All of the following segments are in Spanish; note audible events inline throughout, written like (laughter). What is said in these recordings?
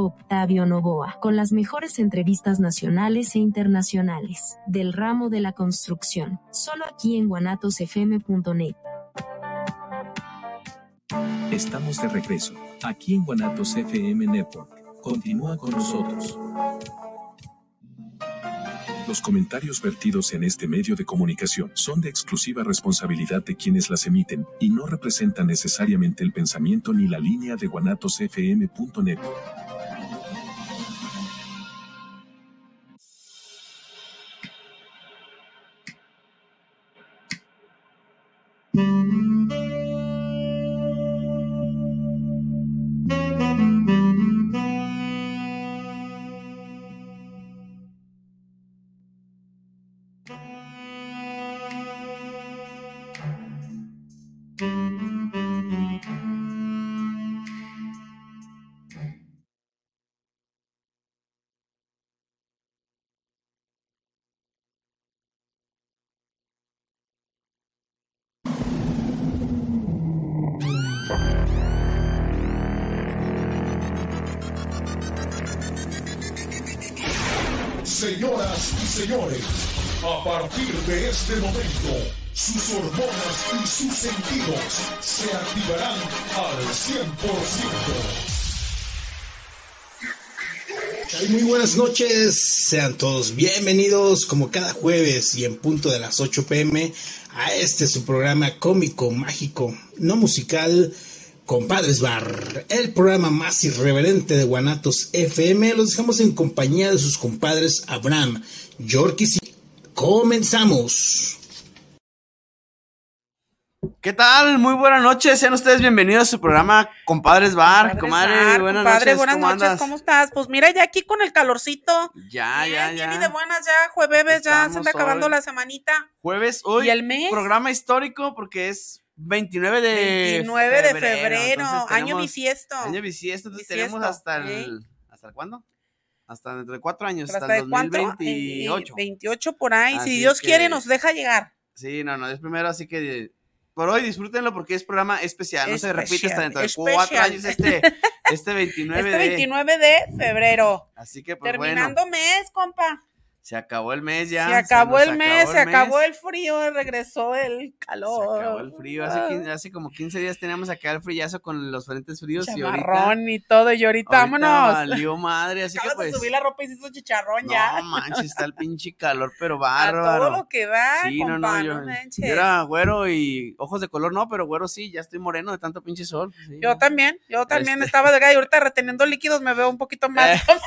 Octavio Novoa, con las mejores entrevistas nacionales e internacionales del ramo de la construcción, solo aquí en guanatosfm.net. Estamos de regreso, aquí en Guanatos FM Network. Continúa con nosotros. Los comentarios vertidos en este medio de comunicación son de exclusiva responsabilidad de quienes las emiten y no representan necesariamente el pensamiento ni la línea de guanatosfm.net. este momento, sus hormonas y sus sentidos se activarán al 100%. Muy buenas noches, sean todos bienvenidos como cada jueves y en punto de las 8 pm a este su programa cómico, mágico, no musical, Compadres Bar, el programa más irreverente de Guanatos FM. Los dejamos en compañía de sus compadres Abraham, Yorkis comenzamos. ¿Qué tal? Muy buenas noches, sean ustedes bienvenidos a su programa Compadres Bar. Comadre, Bar, buenas compadre, noches. buenas ¿cómo noches, andas? ¿cómo estás? Pues mira, ya aquí con el calorcito. Ya, Bien, ya, bien ya. y de buenas ya, jueves, ya se anda acabando hoy. la semanita. Jueves, hoy, ¿Y el mes? programa histórico porque es 29 de 29 de febrero, entonces año tenemos- bisiesto. Año bisiesto, entonces Bisiesto, tenemos hasta el... ¿Hasta cuándo? Hasta dentro de cuatro años, hasta, ¿Hasta el de cuánto? 2028. Eh, 28 por ahí. Así si Dios que- quiere, nos deja llegar. Sí, no, no, es primero, así que por hoy disfrútenlo porque es programa especial, no se repite hasta dentro de cuatro años este, este (laughs) 29 Este de... 29 de febrero. Así que pues Terminando bueno, mes, compa. Se acabó el mes ya. se acabó el mes, se acabó el frío, regresó el calor. Se acabó el frío. Hace, hace como 15 días teníamos acá el frillazo con los frentes fríos y ahorita, Chamarrón y todo, y ahorita, ahorita vámonos. valió madre, así que pues de subir la ropa y se hizo chicharrón ya. no manches, está el pinche calor, pero (laughs) A bárbaro. todo lo que da, Sí, no, compa, no, yo, no manches. yo era güero y ojos de color no, pero güero sí, ya estoy moreno de tanto pinche sol. sí. Yo también, yo también Este- estaba delgada y ahorita reteniendo líquidos me veo un poquito más (laughs) (laughs) Eh. como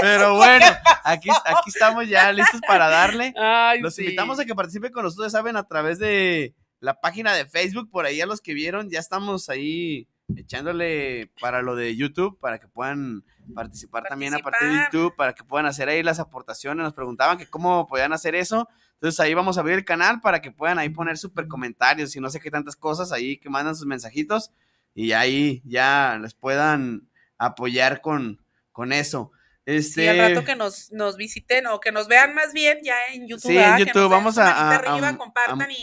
Pero bueno, aquí, aquí estamos ya listos para darle. Ay, Los sí. invitamos a que participen con nosotros, saben, a través de la página de Facebook, por ahí a los que vieron, ya estamos ahí echándole para lo de YouTube, para que puedan participar, también a partir de Participar. YouTube, para que puedan hacer ahí las aportaciones. Nos preguntaban que cómo podían hacer eso. Entonces ahí vamos a abrir el canal para que puedan ahí poner super comentarios y no sé qué tantas cosas ahí que mandan sus mensajitos y ahí ya les puedan apoyar con, con eso. Este, Sí, al rato que nos, nos visiten o que nos vean más bien ya en YouTube. Sí, en Que YouTube nos vamos a, a- arriba,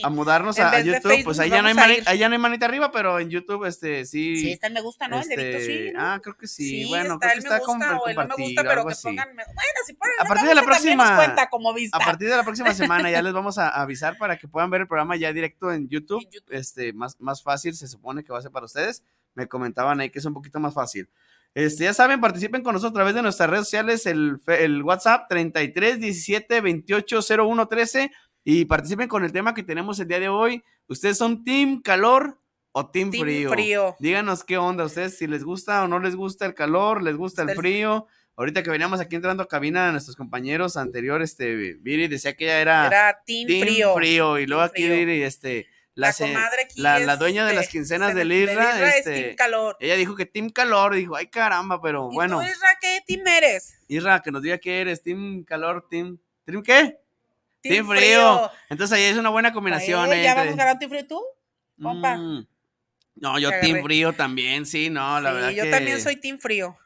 mudarnos a, YouTube, Facebook pues ya, no hay mani- ya no hay manita arriba, pero en YouTube, este, sí. Sí, está el me gusta, ¿no? El dedito este, sí. ¿no? Ah, creo que sí. bueno, está creo que me está como o el no me gusta, pero que pongan. Bueno, si ponen A partir de la próxima- cuenta como vista. A partir de la próxima (laughs) semana ya les vamos a avisar para que puedan ver el programa ya directo en YouTube. En YouTube. Este, más, más fácil, se supone que va a ser para ustedes. Me comentaban ahí que es un poquito más fácil. Este, ya saben, participen con nosotros a través de nuestras redes sociales, el, el WhatsApp 33 17 28 01 13 y participen con el tema que tenemos el día de hoy. ¿Ustedes son Team Calor o Team, Team Frío? frío. Díganos qué onda, ustedes si les gusta o no les gusta el calor, les gusta el frío. Ahorita que veníamos aquí entrando a cabina, nuestros compañeros anteriores, este, Viri decía que ella era, Era Team, Team Frío. Y luego Team aquí frío. Viri, este, la, La comadre la, es, la dueña de las quincenas se- del Isra, Isra es este, Team Calor. ella dijo que Team Calor, dijo, ay caramba, pero ¿Y bueno, tú, Isra, qué team eres? Isra, que nos diga qué eres, Team Calor, Team, ¿Team qué? Team, Team Frío. Entonces ahí es una buena combinación, Eh, eh, ¿Ya entre- vamos ganando Team Frío tú? compa. Mm. No, yo Te Team. Frío también, sí, no, la sí, verdad yo que también soy Team Frío.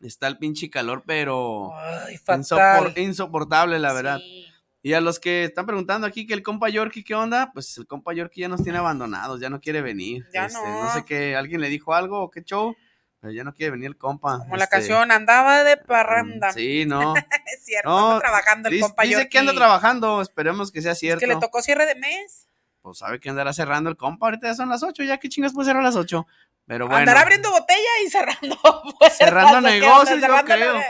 está el pinche calor, pero Ay, insopor- fatal. insoportable, la verdad. Sí. Y a los que están preguntando aquí que el compa Yorkie, ¿qué onda? Pues el compa Yorkie ya nos tiene abandonados, ya no quiere venir. Ya Este, no. sé qué, alguien le dijo algo o qué show, pero ya no quiere venir el compa. Como la este, canción andaba de parranda. mm, Sí, no. (laughs) Es cierto, No, anda trabajando el dice, compa dice que anda Yorkie. trabajando, esperemos que sea Es cierto. que le tocó cierre de mes. Pues sabe que andará cerrando el compa, ahorita ya son las 8, ya que chingas puede cerrar a las 8. Pero bueno. Andará abriendo botella y cerrando. (laughs) Cerrando ¿o qué negocios, yo creo.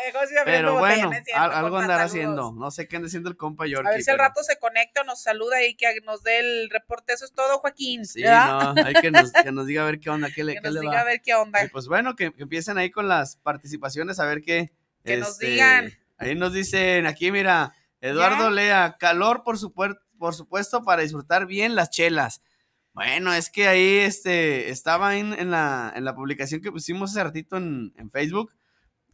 Pero botella, bueno, no algo compa, andará saludos. haciendo. No sé qué anda haciendo el compa Yorkie. A ver si al pero- rato se conecta o nos saluda y que nos dé el reporte. Eso es todo, Joaquín. Sí, ¿verdad? no, hay que nos, que nos diga a ver qué onda, qué le, (laughs) que qué nos le diga va. a ver qué onda. Y pues bueno, que, que empiecen ahí con las participaciones, a ver qué. Que nos este, digan. Ahí nos dicen, aquí mira, Eduardo ¿Ya? Lea, calor por, supuer- por supuesto para disfrutar bien las chelas. Bueno, es que ahí este, estaba en, en la, en la publicación que pusimos hace ratito en, en Facebook,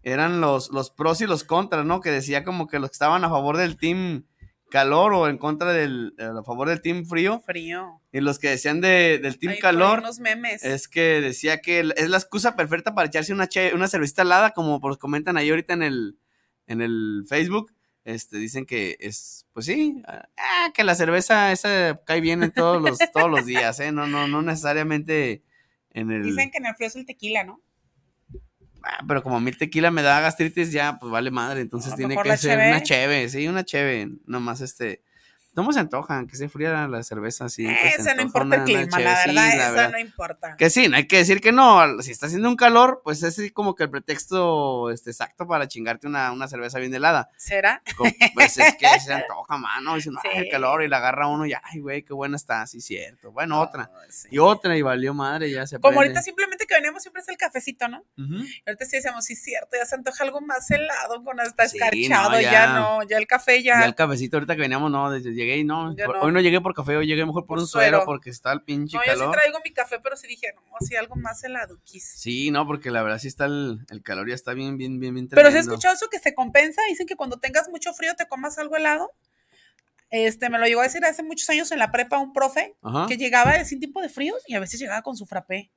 eran los, los pros y los contras, ¿no? Que decía como que los que estaban a favor del team calor o en contra del, eh, a favor del team frío, Frío. y los que decían de, del team calor, unos memes. es que decía que es la excusa perfecta para echarse una, che- una cervecita helada, como pues comentan ahí ahorita en el, en el Facebook. Este, dicen que es, pues sí, ah, que la cerveza esa cae bien en todos los, todos los días, ¿eh? No, no, no necesariamente en el... Dicen que en el frío es el tequila, ¿no? Ah, pero como a mí el tequila me da gastritis, ya, pues vale madre. Entonces tiene que ser cheve. una cheve, sí, una cheve. Nomás este. No se antojan, que se fría la cerveza así. Ese no importa el clima, la sí, verdad, la verdad. no importa. Que sí, no hay que decir que no. Si está haciendo un calor, pues es así como que el pretexto este, exacto para chingarte una, una cerveza bien helada. ¿Será? Pues es que se antoja, mano. Dicen, ay, el Sí. calor, y la agarra uno y, ay, güey, qué buena está, sí, cierto. Bueno, otra. Sí. Y otra, y valió madre, ya se Como aprende. ahorita simplemente que veníamos siempre es el cafecito, ¿no? Y ahorita sí decíamos, sí, cierto, ya se antoja algo más helado, con hasta Sí, escarchado, no, ya. ya. no, ya el café ya. Ya el cafecito ahorita que veníamos, no, desde- llegué y no, Ya por- no. hoy no llegué por café, hoy llegué mejor por, Por un suero, suero. porque está el pinche no, yo sí calor. traigo mi café, pero sí dije, no, sí, algo más helado, Sí, no, porque la verdad sí está el, el calor ya está bien, bien, bien, bien Pero se ha tremendo. escuchado eso que se compensa, dicen que cuando tengas mucho frío te comas algo helado. Este, me lo llegó a decir hace muchos años en la prepa un profe Ajá. que llegaba sin tipo de fríos y a veces llegaba con su frappé.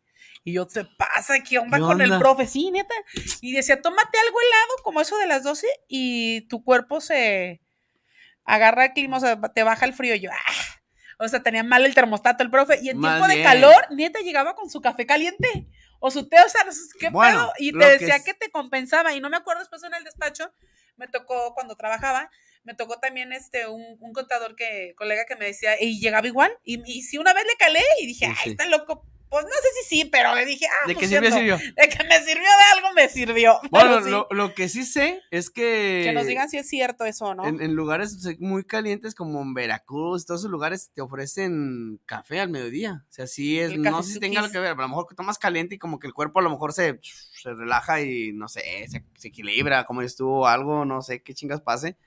Y yo, ¿te pasa? ¿Qué onda ¿Qué con el profe? Sí, neta. Y decía, tómate algo helado, como eso de las 12, y tu cuerpo se agarra el clima, o sea, te baja el frío. Y yo, ¡ah! O sea, tenía mal el termostato el profe. Y en Más tiempo de bien. calor, neta llegaba con su café caliente. O su té, o sea, qué Bueno, pedo. Y te que decía es- que te compensaba. Y no me acuerdo después en el despacho, me tocó cuando trabajaba, me tocó también este un, un contador que, colega que me decía, y llegaba igual. Y, y sí, una vez le calé y dije, Sí, ay, sí. está loco. Pues no sé si sí, pero le dije, ah, ¿De pues qué sirvió, sirvió? De que me sirvió de algo, me sirvió. (laughs) Bueno, sí, lo, lo que sí sé es que... que nos digan si es cierto eso, ¿no? En, en lugares muy calientes como en Veracruz, todos esos lugares te ofrecen café al mediodía. O sea, sí es, no sé si tenga algo que ver, pero a lo mejor tomas caliente y como que el cuerpo a lo mejor se, se relaja y no sé, se, se equilibra, como estuvo algo, no sé qué chingas pase.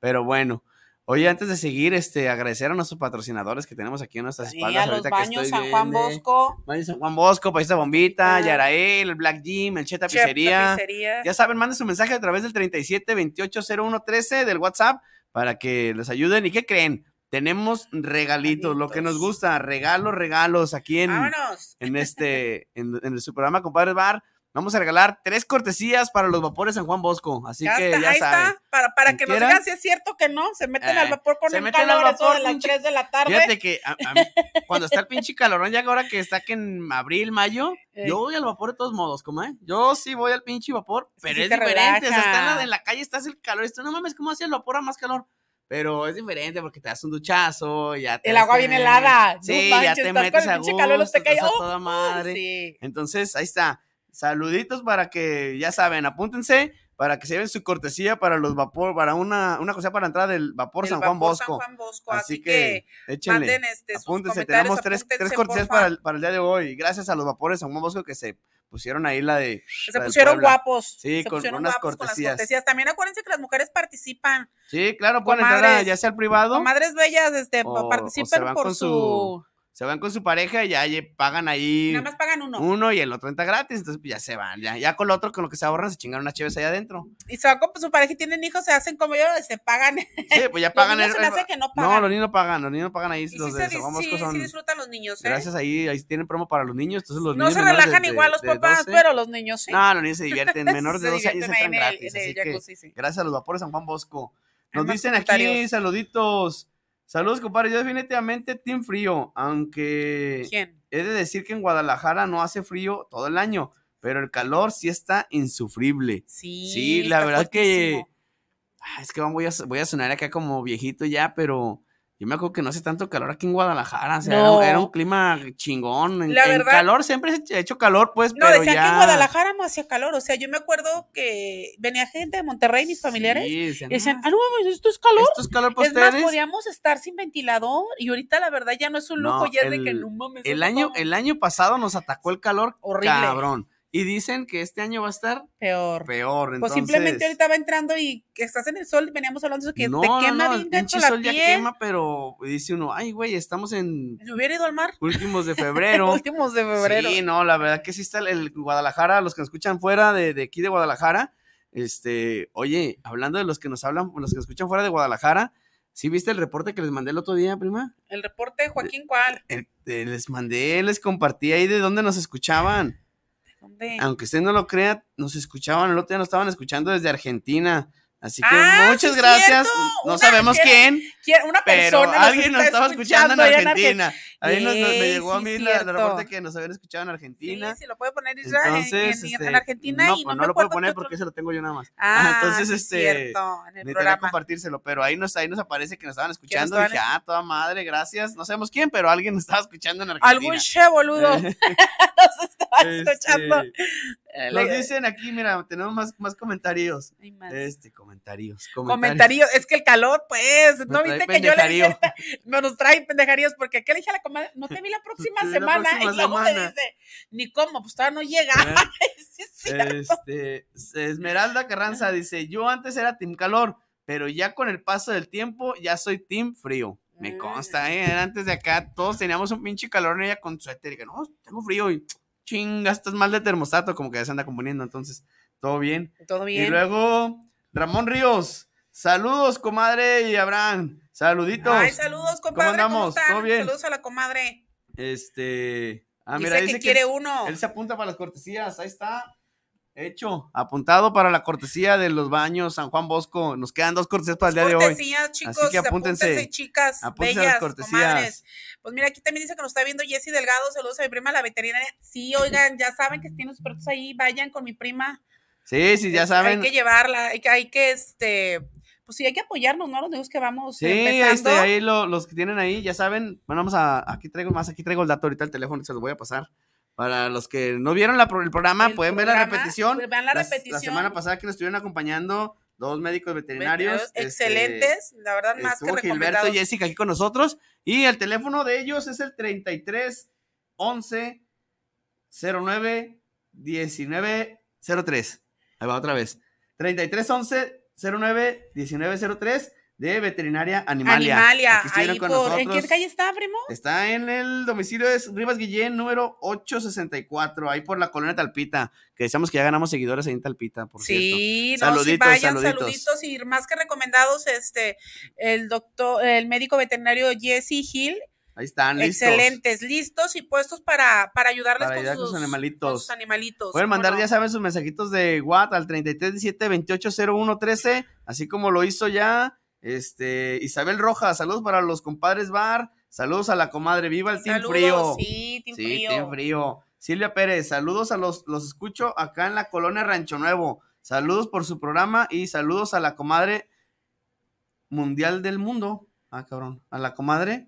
Pero bueno. Oye, antes de seguir, este, agradecer a nuestros patrocinadores que tenemos aquí en nuestras Sí, espaldas. a los ahorita que baños estoy San Juan viendo. Bosco, Baños San Juan Bosco, Paisa Bombita, Ah. Yarael, el Black Gym, el Che Tapicería. Ya saben, manden su mensaje a través del 37 28 01 13 del WhatsApp para que les ayuden. ¿Y qué creen? Tenemos regalitos, lo que nos gusta, regalos, regalos aquí en, Vámonos. en este, en, en su programa Compadres Bar. Vamos a regalar tres cortesías para los vapores San Juan Bosco. Así Ya que está, ya ahí saben. está, para, para que nos digan si es cierto que no, se meten Eh, al vapor con se el meten al calor, eso vapor, de las pinche- 3 de la tarde. Fíjate que a- a mí, (laughs) cuando está el pinche calorón, ya ahora que está que en abril, mayo, yo voy al vapor de todos modos, como, ¿eh? Yo sí voy al pinche vapor, pero sí es te diferente. O sea, está en la, en la calle, estás el calor. Esto no mames, ¿cómo hacía el vapor a más calor? Pero es diferente porque te das un duchazo, ya te El agua bien helada. Sí, no ya te metes a pinche calor, los gusto, te cae. ¡Oh! toda madre. Sí. Entonces, ahí está. Saluditos para que, ya saben, apúntense para que se lleven su cortesía para los vapor, para una, una cosa para entrar del vapor San Juan Bosco. San Juan Bosco. Así, Así, que, échenle. manden este, sus Apúntense, tenemos tres, tres cortesías para el, para el día de hoy. Gracias a los vapores San Juan Bosco que se pusieron ahí la de. Que se pusieron guapos. Sí, se con pusieron unas guapos con las cortesías. También acuérdense que las mujeres participan. Sí, claro, pueden entrar a- Comadres. ya sea al privado, Comadres bellas, este, O- participen por con su... su- se van con su pareja y ya pagan ahí Nada más pagan uno. uno y el otro entra gratis, entonces pues ya se van. Ya, ya con lo otro, con lo que se ahorran, se chingan unas chéves allá adentro. Y se van con su pareja y tienen hijos, se hacen como yo, se pagan. Sí, pues ya (laughs) Los pagan niños el. se hace que no no, pagan. los niños no pagan, los niños no pagan ahí. Y sí, los se de Juan sí, Bosco sí son. disfrutan los niños, ¿eh? Gracias ahí, ahí tienen promo para los niños. Entonces los no niños se menores relajan de- igual los de papás, 12. pero los niños sí. No, los niños se divierten. (laughs) Menores de Se 12 años entran el- gratis. el Así que sí. gracias a los vapores San Juan Bosco. Nos dicen aquí saluditos. Saludos, compadre. Yo definitivamente Team Frío, aunque ¿Quién? he de decir que en Guadalajara no hace frío todo el año, pero el calor sí está insufrible. Sí, Sí, la verdad que- fuertísimo. Ah, es que voy a, voy a sonar acá como viejito ya, pero yo me acuerdo que no hace tanto calor aquí en Guadalajara. O sea, era- No. era, un clima chingón. En, La en verdad- calor siempre se ha hecho calor, pues, No, pero decían ya. que en Guadalajara no hacía calor. O sea, yo me acuerdo que venía gente de Monterrey, mis familiares, Sí, decían, y decían, "Ah, ah, no esto es calor. Esto es calor para Es más, ustedes. podíamos estar sin ventilador y ahorita la verdad ya no es un lujo, No, ya es de que el- no mames. El año, el año pasado nos atacó el calor Horrible. cabrón. Y dicen que este año va a estar peor. peor. Pues Entonces, simplemente ahorita va entrando y que estás en el sol, veníamos hablando de eso, que no, te no, quema no, el bien gancho la sol ya piel. quema, pero dice uno, ay, güey, estamos en Me hubiera ido al mar. últimos de (laughs) febrero. Últimos de febrero. Sí, no, la verdad que sí está el, el Guadalajara, los que nos escuchan fuera de, de aquí de Guadalajara, este, oye, hablando de los que nos hablan, los que nos escuchan fuera de Guadalajara, ¿sí viste el reporte que les mandé el otro día, prima? El reporte de Joaquín, ¿cuál? El- eh, les mandé, les compartí ahí de dónde nos escuchaban. Aunque usted no lo crea, nos escuchaban, el otro día nos estaban escuchando desde Argentina. Así que Ah, muchas sí, gracias. cierto. No Una- sabemos quién, ¿Quién? Una pero persona nos alguien nos estaba escuchando en Argentina. Ahí nos, nos- me llegó a mí la, la reporte que nos habían escuchado en Argentina. Sí, sí, lo puede poner Entonces, en, en este, Argentina no, y no, lo puedo poner porque eso lo tengo yo nada más. Ah, (laughs) entonces, este, cierto, en el Necesitaría compartírselo, pero ahí nos, ahí nos aparece que nos estaban escuchando. Dije, ah, toda madre, gracias. No sabemos quién, pero alguien nos estaba escuchando en Argentina. Algún che boludo (laughs) (laughs) nos estaba este, escuchando. Nos dicen aquí, mira, tenemos más, más comentarios. Hay más. Este, comentarios. Comentarios, es que el calor, pues, Me ¿no viste que yo le pendejarío. dije, no nos trae pendejaríos porque ¿qué le dije a la comadre? No te vi la (laughs) próxima la semana próxima (laughs) y luego me semana. dice, ni cómo, pues todavía no llega. ¿Eh? (laughs) Es. Este, Esmeralda Carranza dice, yo antes era Team Calor, pero ya con el paso del tiempo ya soy Team Frío. Me Mm. consta, ¿eh? Antes de acá todos teníamos un pinche calor en ella con suéter y que no, tengo frío y chinga, estás mal de termostato, como que ya se anda componiendo, entonces, todo bien. Todo Y bien. luego, Ramón Ríos, saludos, comadre y Abraham, saluditos. Ay, saludos, compadre. ¿Cómo, andamos? ¿Todo bien? Saludos a la comadre. Este, ah, dice mira, que dice quiere uno. él se apunta para las cortesías, ahí está. Hecho, apuntado para la cortesía de los baños San Juan Bosco. Nos quedan dos cortesías para el día de hoy. Cortesías, chicos. que apúntense. chicas. Apúntense las bellas, cortesías. comadres. Pues mira, aquí también dice que nos está viendo Jessy Delgado. Saludos a mi prima, la veterinaria. Sí, oigan, ya saben que tienen sus perros ahí. Vayan con mi prima. Sí, sí, ya saben. Hay que llevarla. Hay que, hay que este. Pues sí, hay que apoyarnos, ¿no? Los negocios que vamos Sí, este, ahí lo- los que tienen ahí, ya saben. Bueno, vamos a. Aquí traigo más, aquí traigo el dato ahorita, el teléfono, se los voy a pasar. Para los que no vieron la el programa, El pueden ver la repetición. pues vean la repetición. La semana pasada que nos estuvieron acompañando dos médicos veterinarios. este, Excelentes, la verdad, más que Gilberto y Jessica aquí con nosotros. Y el teléfono de ellos es el 33 11 09 19 03. Ahí va otra vez. 33 11 09 19 03 de Veterinaria Animalia. Animalia, ahí por. ¿En qué calle está, primo? Está en el domicilio de Rivas Guillén, número 864, ahí por la colonia Talpita, que decíamos que ya ganamos seguidores ahí en Talpita, por cierto. Sí, no, sí, Saluditos, vayan, saluditos. saluditos. y más que recomendados, este, el doctor, el médico veterinario Jesse Hill, Ahí están, listos. excelentes, listos y puestos para, para ayudarles Para con, ayudar sus, sus animalitos. con sus animalitos. Pueden mandar, ¿cómo no? ya saben, sus mensajitos de WhatsApp al 3317-280113, así como lo hizo ya este Isabel Rojas. Saludos para los compadres Bar, saludos a la comadre Viva el Team Saludos, Frío. Sí, Team Sí, Frío. Team Frío. Silvia Pérez, saludos a los, los escucho acá en la colonia Rancho Nuevo. Saludos por su programa y saludos a la comadre mundial del mundo. Ah, cabrón. A la comadre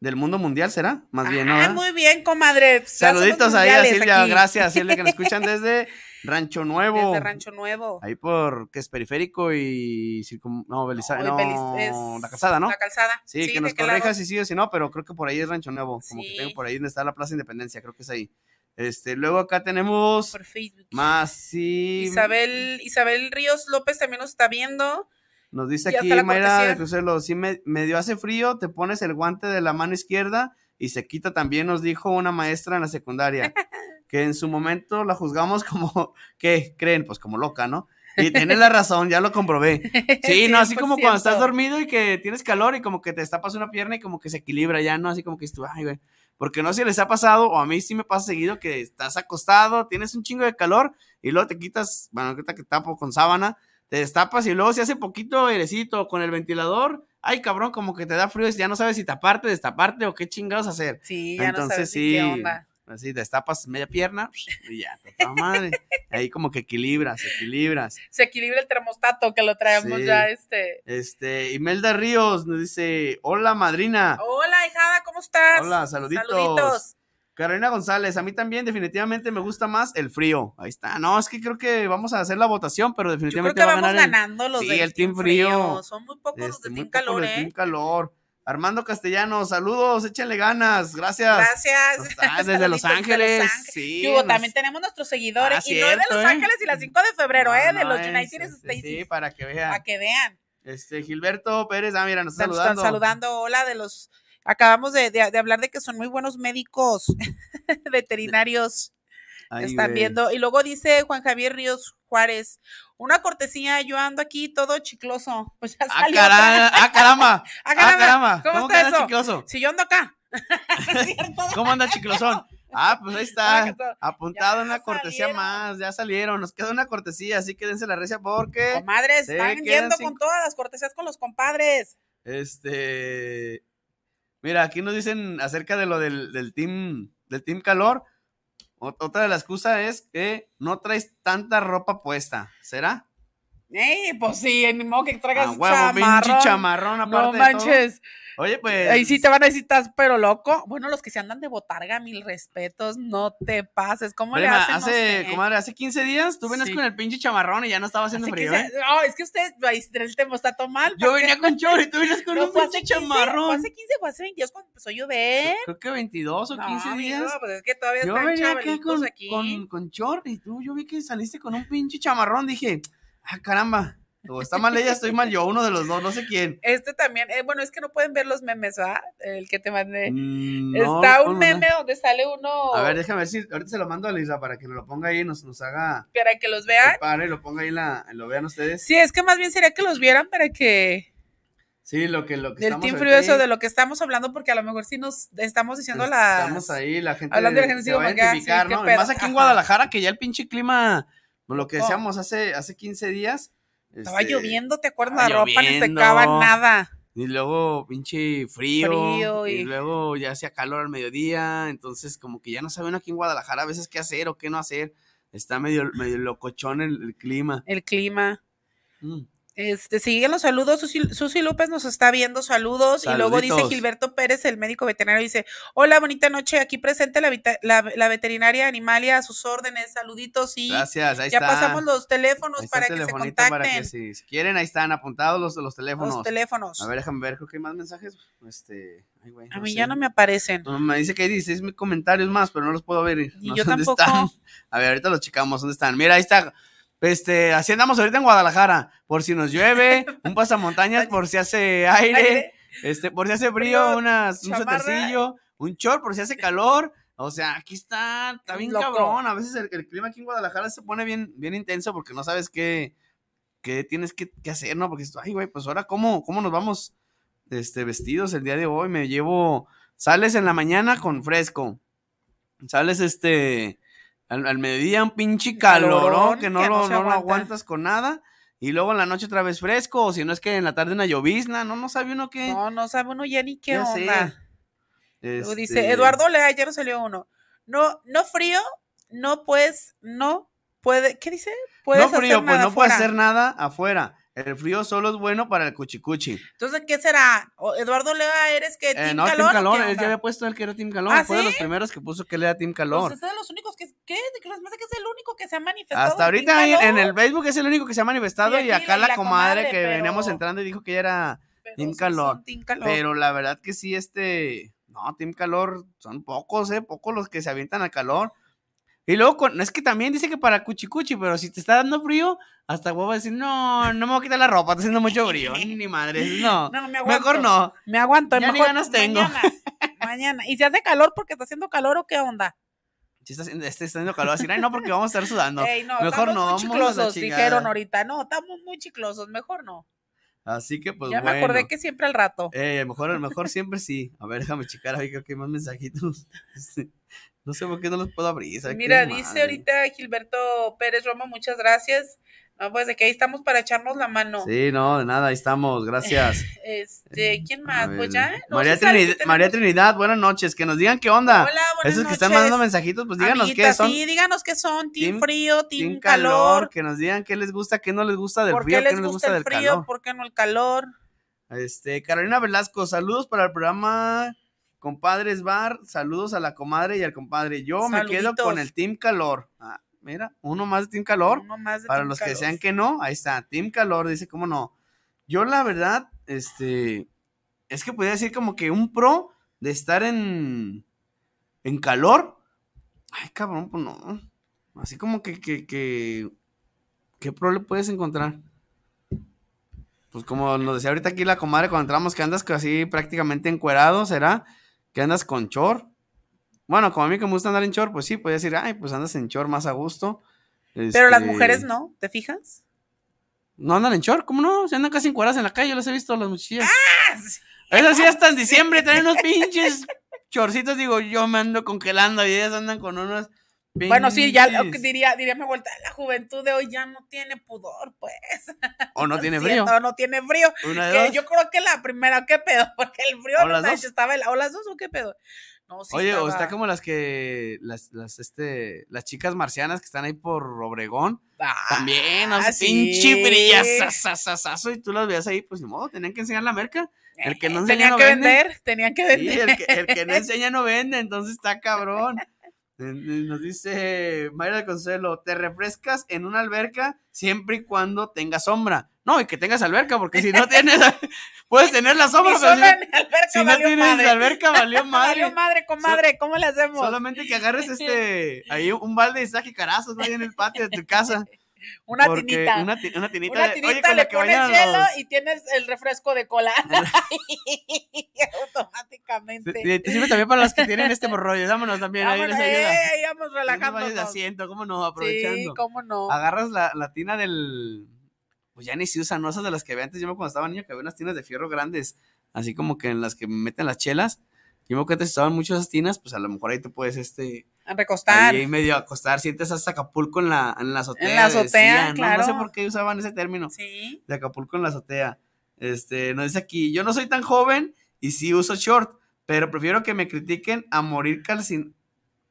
del mundo mundial, ¿será? Más bien, ¿no? Ah, muy bien, comadre. Ya Saluditos ahí a Silvia, aquí. gracias Silvia, que nos (laughs) escuchan desde Rancho Nuevo. Desde Rancho Nuevo. Ahí por que es periférico y circun... no, Belisario, No, no, es la calzada, ¿no? La calzada. Sí, que ¿de nos corrija si sí o si no, pero creo que por ahí es Rancho Nuevo, como que tengo por ahí donde está la Plaza Independencia, creo que es ahí. Este, luego acá tenemos Por Facebook. más, sí. Isabel, Isabel Ríos López también nos está viendo. Nos dice y aquí Mayra de Crucelo, sí me, medio hace frío, te pones el guante de la mano izquierda y se quita también, nos dijo una maestra en la secundaria, (laughs) que en su momento la juzgamos (laughs) como, ¿qué creen? Pues como loca, ¿no? Y tiene la razón, ya lo comprobé. (laughs) Sí, no, así como cuando estás 100%. dormido y que tienes calor y como que te destapas una pierna y como que se equilibra ya, ¿no? Así como que tú, ay, güey. Porque no sé si les ha pasado, o a mí sí me pasa seguido, que estás acostado, tienes un chingo de calor y luego te quitas, bueno, ahorita que tapo con sábana, te destapas y luego se hace poquito airecito con el ventilador, ay, cabrón, como que te da frío y ya no sabes si taparte, destaparte o qué chingados hacer. Sí, ya no Entonces, sabes ni qué sí. onda. Así destapas media pierna y ya, toda madre. Ahí como que equilibras, equilibras. Se equilibra el termostato que lo traemos Sí. ya, este. Este, Imelda Ríos nos dice, hola madrina. Hola, hijada, ¿cómo estás? Hola, saluditos. Saluditos. Carolina González, a mí también definitivamente me gusta más el frío. Ahí está. No, es que creo que vamos a hacer la votación, pero Yo creo definitivamente que va a vamos ganar el- ganando los sí, del el Team Frío. Son muy pocos los este, de muy Team Calor, ¿eh? Team Calor. Armando Castellanos, saludos, échenle ganas, gracias. Gracias. Nos desde (laughs) Los Ángeles. Los Ángeles. Sí, nos- también tenemos nuestros seguidores. Ah, y no es de cierto, Los ¿eh? Ángeles y la 5 de febrero, ¿eh? De No, los no, United es, este, States. Sí, para que vean. Para que vean. Este, Gilberto Pérez, ah, mira, nos está Nos saludando. están saludando. Hola de los. Acabamos de, de- de hablar de que son muy buenos médicos (laughs) veterinarios. Están viendo. Y luego dice Juan Javier Ríos Juárez, una cortesía, yo ando aquí todo chicloso. (laughs) Pues ya Ah, salió. cara- ah, caramba. (laughs) Ah, Ah, caramba. caramba. ¿Cómo, ¿Cómo está anda eso? chicloso? Si yo ando acá. (laughs) ¿Cómo anda chiclosón? Ah, pues ahí Ah, está. todo- Apuntado una cortesía salieron. más. Ya salieron. Nos queda una cortesía, así que dense la recia porque. Comadres, están yendo sin- con todas las cortesías con los compadres. Este. Mira, aquí nos dicen acerca de lo del, del team. Del team calor. Ot- Otra de las excusas es que no traes tanta ropa puesta. ¿Será? Ey, pues sí, ni modo que traigas A huevo, pinche chamarrón. chamarrón aparte No de todo. manches. Oye, pues. Ahí sí te van a decir, estás pero loco. Bueno, los que se andan de botarga, mil respetos, no te pases. ¿Cómo le Prima, hacen? No hace, sé. comadre, hace 15 días tú venías Sí. con el pinche chamarrón y ya no estaba haciendo Hace frío, 15 ¿eh? No, es que usted, ahí el termostato mal. Yo venía con chor y tú venías con (laughs) No, un pinche 15, fue chamarrón. hace 15, fue hace 22 cuando empezó a llover. Creo que 22 o 15 No, días. amigo, pues es que todavía Yo están venía acá con, aquí. con, con short y tú, yo vi que saliste con un pinche chamarrón. Dije, ah, caramba. O está mal ella, estoy mal yo, uno de los dos, no sé quién. Este también, eh, bueno, es que no pueden ver los memes, ¿verdad? El que te mandé. Mm, no, Está ¿cómo un no? meme donde sale uno A ver, déjame ver si ahorita se lo mando a Lisa para que nos lo ponga ahí y nos, nos haga. para que los vean. Pare, lo ponga ahí, la, lo vean ustedes. Sí, es que más bien sería que los vieran para que Sí, lo que, lo que del Team ahí, de lo que estamos hablando, porque a lo mejor sí nos estamos diciendo las Estamos ahí, la gente, hablando de la gente, se va a ah, sí, ¿no? Y más aquí en. Guadalajara, que ya el pinche clima, lo que Oh. decíamos hace, hace 15 días. Estaba este, lloviendo, ¿te acuerdas? La ropa ni lloviendo. secaba nada. Y luego pinche frío, Frío y... y- luego ya hacía calor al mediodía, entonces como que ya no saben aquí en Guadalajara a veces qué hacer o qué no hacer. Está medio, medio locochón el, el clima. El clima. Mm. Este, siguen los saludos. Susi, Susi López nos está viendo. Saludos. Y luego dice. Gilberto Pérez, el médico veterinario, dice: Hola, bonita noche. Aquí presente la, la, la veterinaria Animalia a sus órdenes. Saluditos. Y Gracias, ahí ya está. pasamos los teléfonos para que se contacten. para que si, quieren, ahí están apuntados los, los teléfonos. los teléfonos. A ver, déjame ver, creo que hay más mensajes. Este, ay, güey, A mí sé. ya no me aparecen. No, me dice que hay 16 mil comentarios más, pero no los puedo ver. Y No yo sé dónde tampoco. están. A ver, ahorita los checamos. ¿Dónde están? Mira, ahí está. Este, así andamos ahorita en Guadalajara. Por si nos llueve, (laughs) un pasamontañas por si hace aire, este, por si hace frío, unas, un chamarra. suétercillo, un short por si hace calor. O sea, aquí está, está bien Loco. cabrón. A veces el, el clima aquí en Guadalajara se pone bien, bien intenso porque no sabes qué, qué tienes que, que hacer, ¿no? Porque, ay, güey, pues ahora, ¿cómo, cómo nos vamos este, vestidos el día de hoy? Me llevo, sales en la mañana con fresco, sales este, al, al mediodía un pinche que no, que no lo, no lo aguanta. aguantas con nada. Y luego en la noche otra vez fresco, o si no es que en la tarde una llovizna, no, no sabe uno qué. No, no sabe uno ya ni qué Ya onda. Este, dice Eduardo Lea, no salió uno. No, no frío, no puedes, no puede, ¿qué dice? Puedes no frío, hacer pues no afuera. hacer nada afuera. El frío solo es bueno para el cuchicuchi. Entonces, ¿qué será? ¿O Eduardo Lea, ¿eres que Eh, Team no, Calor? Team Calor, él ya había puesto el que era Team Calor. ¿Ah, fue de sí? los primeros que puso que él era Team Calor. Pues es de los únicos que, ¿qué? De que es el único que se ha manifestado. Hasta ahorita en, el Facebook es el único que se ha manifestado Sí, y acá la- comadre, comadre, que pero- veníamos entrando y dijo que ella era Team Calor. Team Calor. Pero la verdad que sí, este. No, Team Calor son pocos, ¿eh? Pocos los que se avientan al calor. Y luego, con- es que también dice que para cuchicuchi, pero si te está dando frío, hasta huevo decir, no, no me voy a quitar la ropa, está haciendo mucho frío. (laughs) Ni madre, no. No, me aguanto. Mejor no. Me aguanto. Ya ni mejor ganas tengo. Mañana, (laughs) mañana. ¿Y si hace calor porque está haciendo calor o qué onda? Si está haciendo, este está haciendo calor, así, ay, no, porque vamos a estar sudando. Ey, no, mejor estamos no, muy chiclosos, dijeron ahorita. No, estamos muy chiclosos, mejor no. Así que, pues ya bueno. me acordé que siempre al rato. Eh, mejor, mejor siempre sí. A ver, déjame checar ahí, creo que hay más mensajitos. (laughs) Este, No sé por qué no los puedo abrir. ¿sabe qué Mira, madre? dice ahorita Gilberto Pérez Romo, muchas gracias. No, pues de que ahí estamos para echarnos la mano. Sí, no, de nada, ahí estamos, gracias. (laughs) Este, ¿quién más? Pues ya. no María, Trinidad, qué. María Trinidad, buenas noches, que nos digan qué onda. Hola, buenas Esos que están noches. mandando mensajitos, pues díganos qué son. Sí, díganos qué son. Team, Team- frío, team, Team calor. que nos digan qué les gusta, qué no les gusta del ¿Por frío, qué qué les no les gusta gusta el del frío? calor. ¿Por qué no el calor? Este, Carolina Velasco, saludos para el programa Compadres Bar, saludos a la comadre y al compadre. Yo me quedo con el Team Calor. Ah, mira, uno más de Team Calor. Uno más de Para team los que desean que no, ahí está, Team Calor, dice, ¿cómo no? Yo la verdad, este, es que podría decir como que un pro de estar en, en calor. Ay, cabrón, pues no. Así como que, que, que, ¿qué pro le puedes encontrar? Pues como nos decía ahorita aquí la comadre cuando entramos, que andas así prácticamente encuerado, ¿será? Que andas con chor. Bueno, como a mí que me gusta andar en chor, pues sí, podría decir, ay, pues andas en chor más a gusto. Pero las Este, mujeres no, ¿te fijas? no andan en short, ¿cómo no? Se andan casi encueradas en la calle, yo las he visto las muchachillas. Ah. Esas sí hasta en diciembre traen unos pinches chorcitos, digo, yo me ando congelando y ellas andan con unos Bueno, sí, ya lo que pinches- diría, diría mi vuelta, la juventud de hoy ya no tiene pudor, pues. O no (laughs) tiene frío. cierto, no tiene frío. Que yo creo que la primera, ¿qué pedo? (laughs) Porque el frío ¿O no las dos? estaba el- o las dos o qué pedo. No, sí Oye, o está como las que, las, las, este, las chicas marcianas que están ahí por Obregón, Ah, también, o sea, sí. pinche brillazazazazazo, y tú las veías ahí, pues ni modo, tenían que enseñar la merca. El que no enseña Tenían no que vende. vender, tenían que Sí, vender. el que, el que no (laughs) enseña no vende, entonces está cabrón. Nos dice Mayra Consuelo, te refrescas en una alberca siempre y cuando tenga sombra. No, y que tengas alberca, porque si no (laughs) tienes, puedes tener la sombra, pero si, alberca si no tienes madre. alberca, valió madre. (laughs) Valió madre, comadre, ¿cómo le hacemos? Solamente que agarres este, ahí (laughs) un balde de saque carazos ahí en el patio de tu casa. Una porque tinita. Una, ti- una tinita. Una de- tinita, oye, con le la que pones hielo los- y tienes el refresco de cola. (laughs) (laughs) Automáticamente. Te, te sirve también para las que tienen este rollo. Dámonos también, ahí les Vámonos, ayuda. eh, ahí vamos No vayas de relajándonos. asiento, cómo no, aprovechando. Sí, cómo no. agarras la, la tina del. Pues ya ni se usan, ¿no? Esas de las que había antes. Yo me cuando estaba niño que había unas tinas de fierro grandes, así como que en las que meten las chelas. Yo me acuerdo que antes usaban mucho esas tinas, pues a lo mejor ahí te puedes, este, A recostar. ahí medio acostar, sientes a Acapulco en la, en la azotea. En la azotea, claro. No sé por qué usaban ese término, Sí. de Acapulco en la azotea. Este, nos dice aquí, yo no soy tan joven y sí uso short, pero prefiero que me critiquen a morir calcin...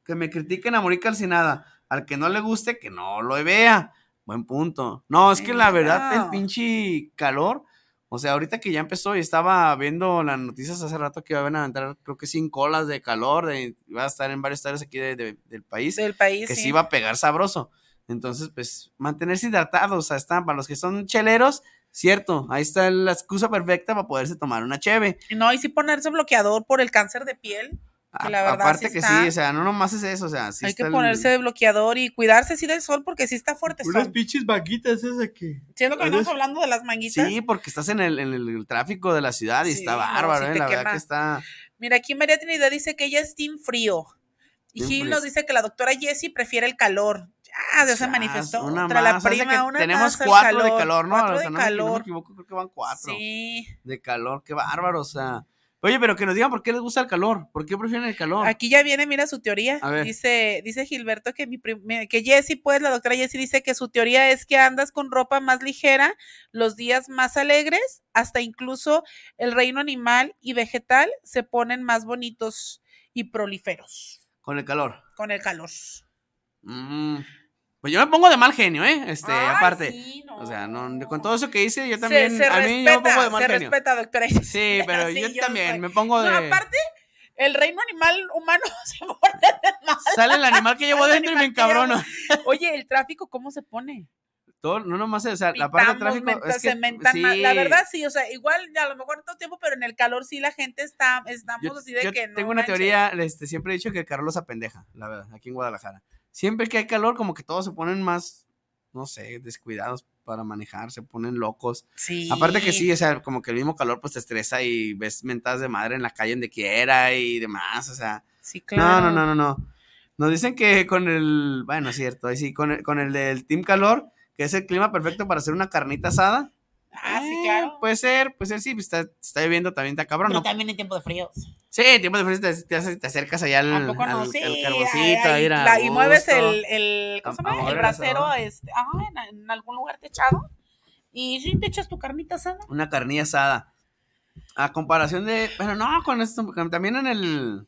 que me critiquen a morir calcinada. Al que no le guste, que no lo vea. Buen punto. No, es que la verdad, el pinche calor. O sea, ahorita que ya empezó y estaba viendo las noticias hace rato que iban a entrar, creo que cinco olas de calor, de, iba a estar en varios estados aquí de- de- del país, Del país. que sí. sí iba a pegar sabroso. Entonces, pues, mantenerse hidratados, o sea, está, para los que son cheleros, cierto, ahí está la excusa perfecta para poderse tomar una cheve. No, y sí ponerse bloqueador por el cáncer de piel. Que la A- verdad aparte sí que está- sí, o sea, no nomás es eso, o sea, sí Hay está que el- ponerse bloqueador y cuidarse sí del sol porque sí está fuerte. Unas pinches vaquitas esas que... Siendo que Eres- estamos hablando de las manguitas. Sí, porque estás en el, en el tráfico de la ciudad y Sí, está no, bárbaro, sí ¿eh? la verdad que está... Mira, aquí María Trinidad dice que ella es team frío. Y Team Gil frío. nos dice que la doctora Jessie prefiere el calor. Ya, ya se manifestó. Una más, la o sea, prima, que una tenemos más cuatro de calor, ¿no? Cuatro O de no me- no me calor. equivoco, creo que van cuatro Sí. de calor, qué bárbaro, o sea... Oye, pero que nos digan por qué les gusta el calor, por qué prefieren el calor. Aquí ya viene, mira su teoría. A ver. Dice, dice Gilberto que mi que Jessie, pues, la doctora Jessie dice que su teoría es que andas con ropa más ligera, los días más alegres, hasta incluso el reino animal y vegetal se ponen más bonitos y prolíferos Con el calor. con el calor. Mm, Pues yo me pongo de mal genio, ¿eh? Este, Ay, aparte. sí, no. O sea, no, con todo eso que hice, yo Se- también. se, a mí yo me pongo de respeta, mal se genio. respeta, doctora. Sí, (laughs) pero Sí, yo, yo también soy- me pongo de. No, aparte, el reino animal humano (laughs) se pone de mal. Sale el animal que llevo dentro y me encabrono. Oye, el tráfico, ¿cómo se pone? Todo, no nomás, o sea, la parte del Pitamos, tráfico. mentas, Es que, se sí. La verdad, sí, o sea, igual a lo mejor en todo tiempo, pero en el calor sí la gente está, estamos yo, así de yo que no. tengo una manches. teoría, este, siempre he dicho que el calor los apendeja, la verdad, aquí en Guadalajara. Siempre que hay calor, como que todos se ponen más, no sé, descuidados para manejar, se ponen locos. Sí. Aparte que sí, o sea, como que el mismo calor pues te estresa y ves mentadas de madre en la calle donde quiera y demás, o sea. Sí, claro. No, no, no, no, no. Nos dicen que con el, bueno, es cierto, ahí sí, con el, con el del Team Calor, que es el clima perfecto para hacer una carnita asada. Ah, sí, Eh, claro. Puede ser, puede ser, sí, pues está, está lloviendo también, está cabrón, Pero ¿no? también en tiempo de fríos. Sí, tiempo de frío te, te te acercas allá al, ¿A poco no? al- Sí. al carboncito, a la- y mueves el, el, ¿cómo se llama? el brasero este, ajá, en, en algún lugar techado. Y sí, te echas tu carnita asada. Una carnilla asada. A comparación de, bueno, no, con esto, también en el,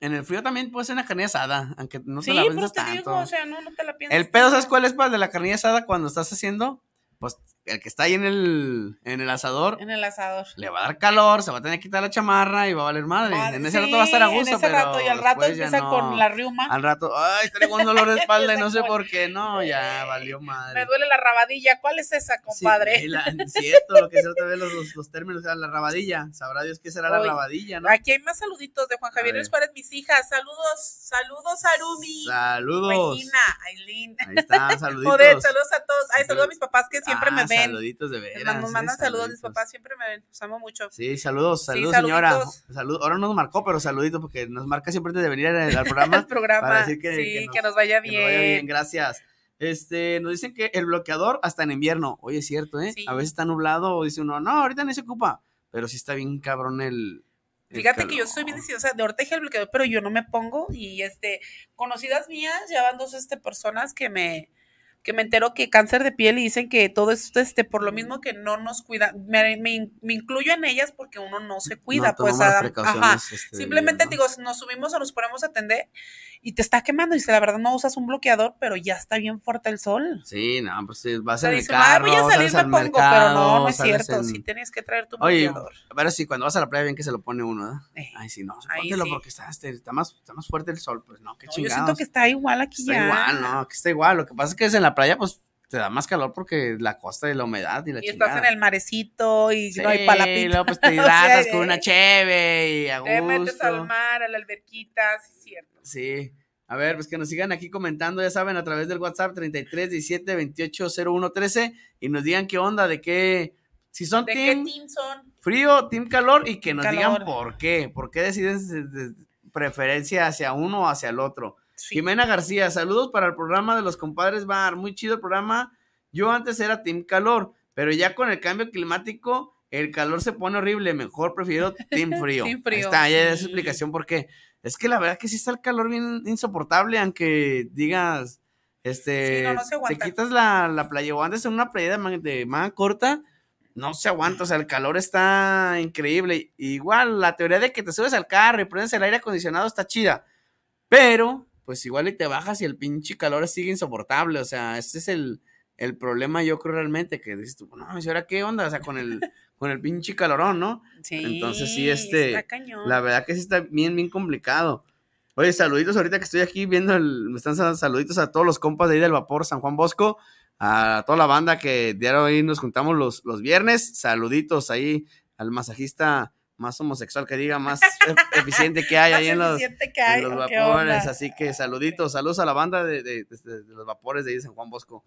en el frío también puede ser una carnilla asada, aunque no sí, te la pero piensas tanto. digo, o sea, no, no te la piensas. El pedo, ¿sabes cuál es para el de la carnilla asada cuando estás haciendo? Pues el que está ahí en el, en el asador En el asador. le va a dar calor, se va a tener que quitar la chamarra y va a valer madre. En ese sí, rato va a estar a gusto, En ese pero rato, y al rato empieza no. con la riuma. Al rato, ay, traigo un dolor de (laughs) espalda y no sé por qué. No, ya valió madre. Me duele la rabadilla. ¿Cuál es esa, compadre? Sí, la- cierto, lo que se otra vez los, los, los términos, era la rabadilla. Sabrá Dios qué será la rabadilla, ¿no? Aquí hay más saluditos de Juan Javier. Luis mis hijas. Saludos, saludos, Arumi. Saludos. Regina, Aileen. Ahí está, saluditos. Joder, saludos a todos. Ay, saludos a mis papás que siempre Ah, me ven. Saluditos de veras. Nos mandan eh, saludos, mis papás siempre me ven. Los amo mucho. Sí, saludos, Sí, saludos, señora. Salud. Ahora no nos marcó, pero saluditos, porque nos marca siempre antes de venir al, al programa. (laughs) El programa. para decir que- sí, que que nos- vaya Que bien. nos vaya bien, gracias. Este, nos dicen que el bloqueador hasta en invierno. Oye, es cierto, ¿eh? Sí. A veces está nublado o dice uno, no, ahorita no se ocupa. Pero sí está bien cabrón el. Fíjate que yo soy bien decidiosa de orteja el bloqueador, pero yo no me pongo. Y este, conocidas mías, ya van dos este, personas que me, que me entero que cáncer de piel y dicen que todo esto, este, por lo mismo que no nos cuida, me, me- me incluyo en ellas porque uno no se cuida, No pues, precauciones, ajá. este, Simplemente ¿no? digo, nos subimos o nos ponemos a atender y te está quemando. Y dice, la verdad no usas un bloqueador, pero ya está bien fuerte el sol. Sí, no, pues sí, vas sea, en el dicen, "Ay, carro, voy a salir, me pongo, pero no, no es cierto. en- Sí tienes que traer tu Oye, bloqueador. pero sí, cuando vas a la playa bien que se lo pone uno. Eh, Ay, sí, no, póntelo sí. porque está, este, está, más, está más fuerte el sol, pues no, qué No, yo chingados. siento que está igual aquí Está ya. igual, no, que está igual. Lo que pasa es que es en la playa, pues te da más calor porque la costa y la humedad y la Y estás en el marecito y Sí, no hay palapita. luego pues te (laughs) O sea, hidratas con una eh, cheve y a Te metes gusto. al mar, a la alberquita, sí es cierto. Sí. A ver, pues que nos sigan aquí comentando, ya saben, a través del WhatsApp 33 17 28 01 13 y nos digan qué onda, de qué, si son ¿De qué team team son? frío, team calor y que nos Calor. digan por qué, por qué deciden de- de- preferencia hacia uno o hacia el otro. Sí. Jimena García, saludos para el programa de los compadres Bar, muy chido el programa. Yo antes era team calor, pero ya con el cambio climático el calor se pone horrible, mejor prefiero team (laughs) frío. Team Ahí frío, está, ya es explicación por qué. Es que la verdad que sí está el calor bien insoportable, aunque digas, este, Sí, no, no se te quitas la, la playa o antes en una playa de de manga corta, no se aguanta, o sea, el calor está increíble. Igual, la teoría de que te subes al carro y prendes el aire acondicionado está chida, pero, pues igual y te bajas y el pinche calor sigue insoportable, o sea, ese es el, el problema yo creo realmente, que dices tú, no, ¿y ahora qué onda? O sea, con el, (laughs) con el pinche calorón, ¿no? Sí, Entonces, sí, este, está cañón. La verdad que sí está bien, bien complicado. Oye, saluditos ahorita que estoy aquí viendo, el, me están saluditos a todos los compas de ahí del Vapor San Juan Bosco, a toda la banda que diario ahí nos juntamos los, los viernes. Saluditos ahí al masajista más homosexual que diga, más e- eficiente que hay (laughs) ahí en los, eficiente que en hay, los ¿o qué vapores. Así que saluditos, saludos a la banda de, de- de- de los vapores de ahí San Juan Bosco.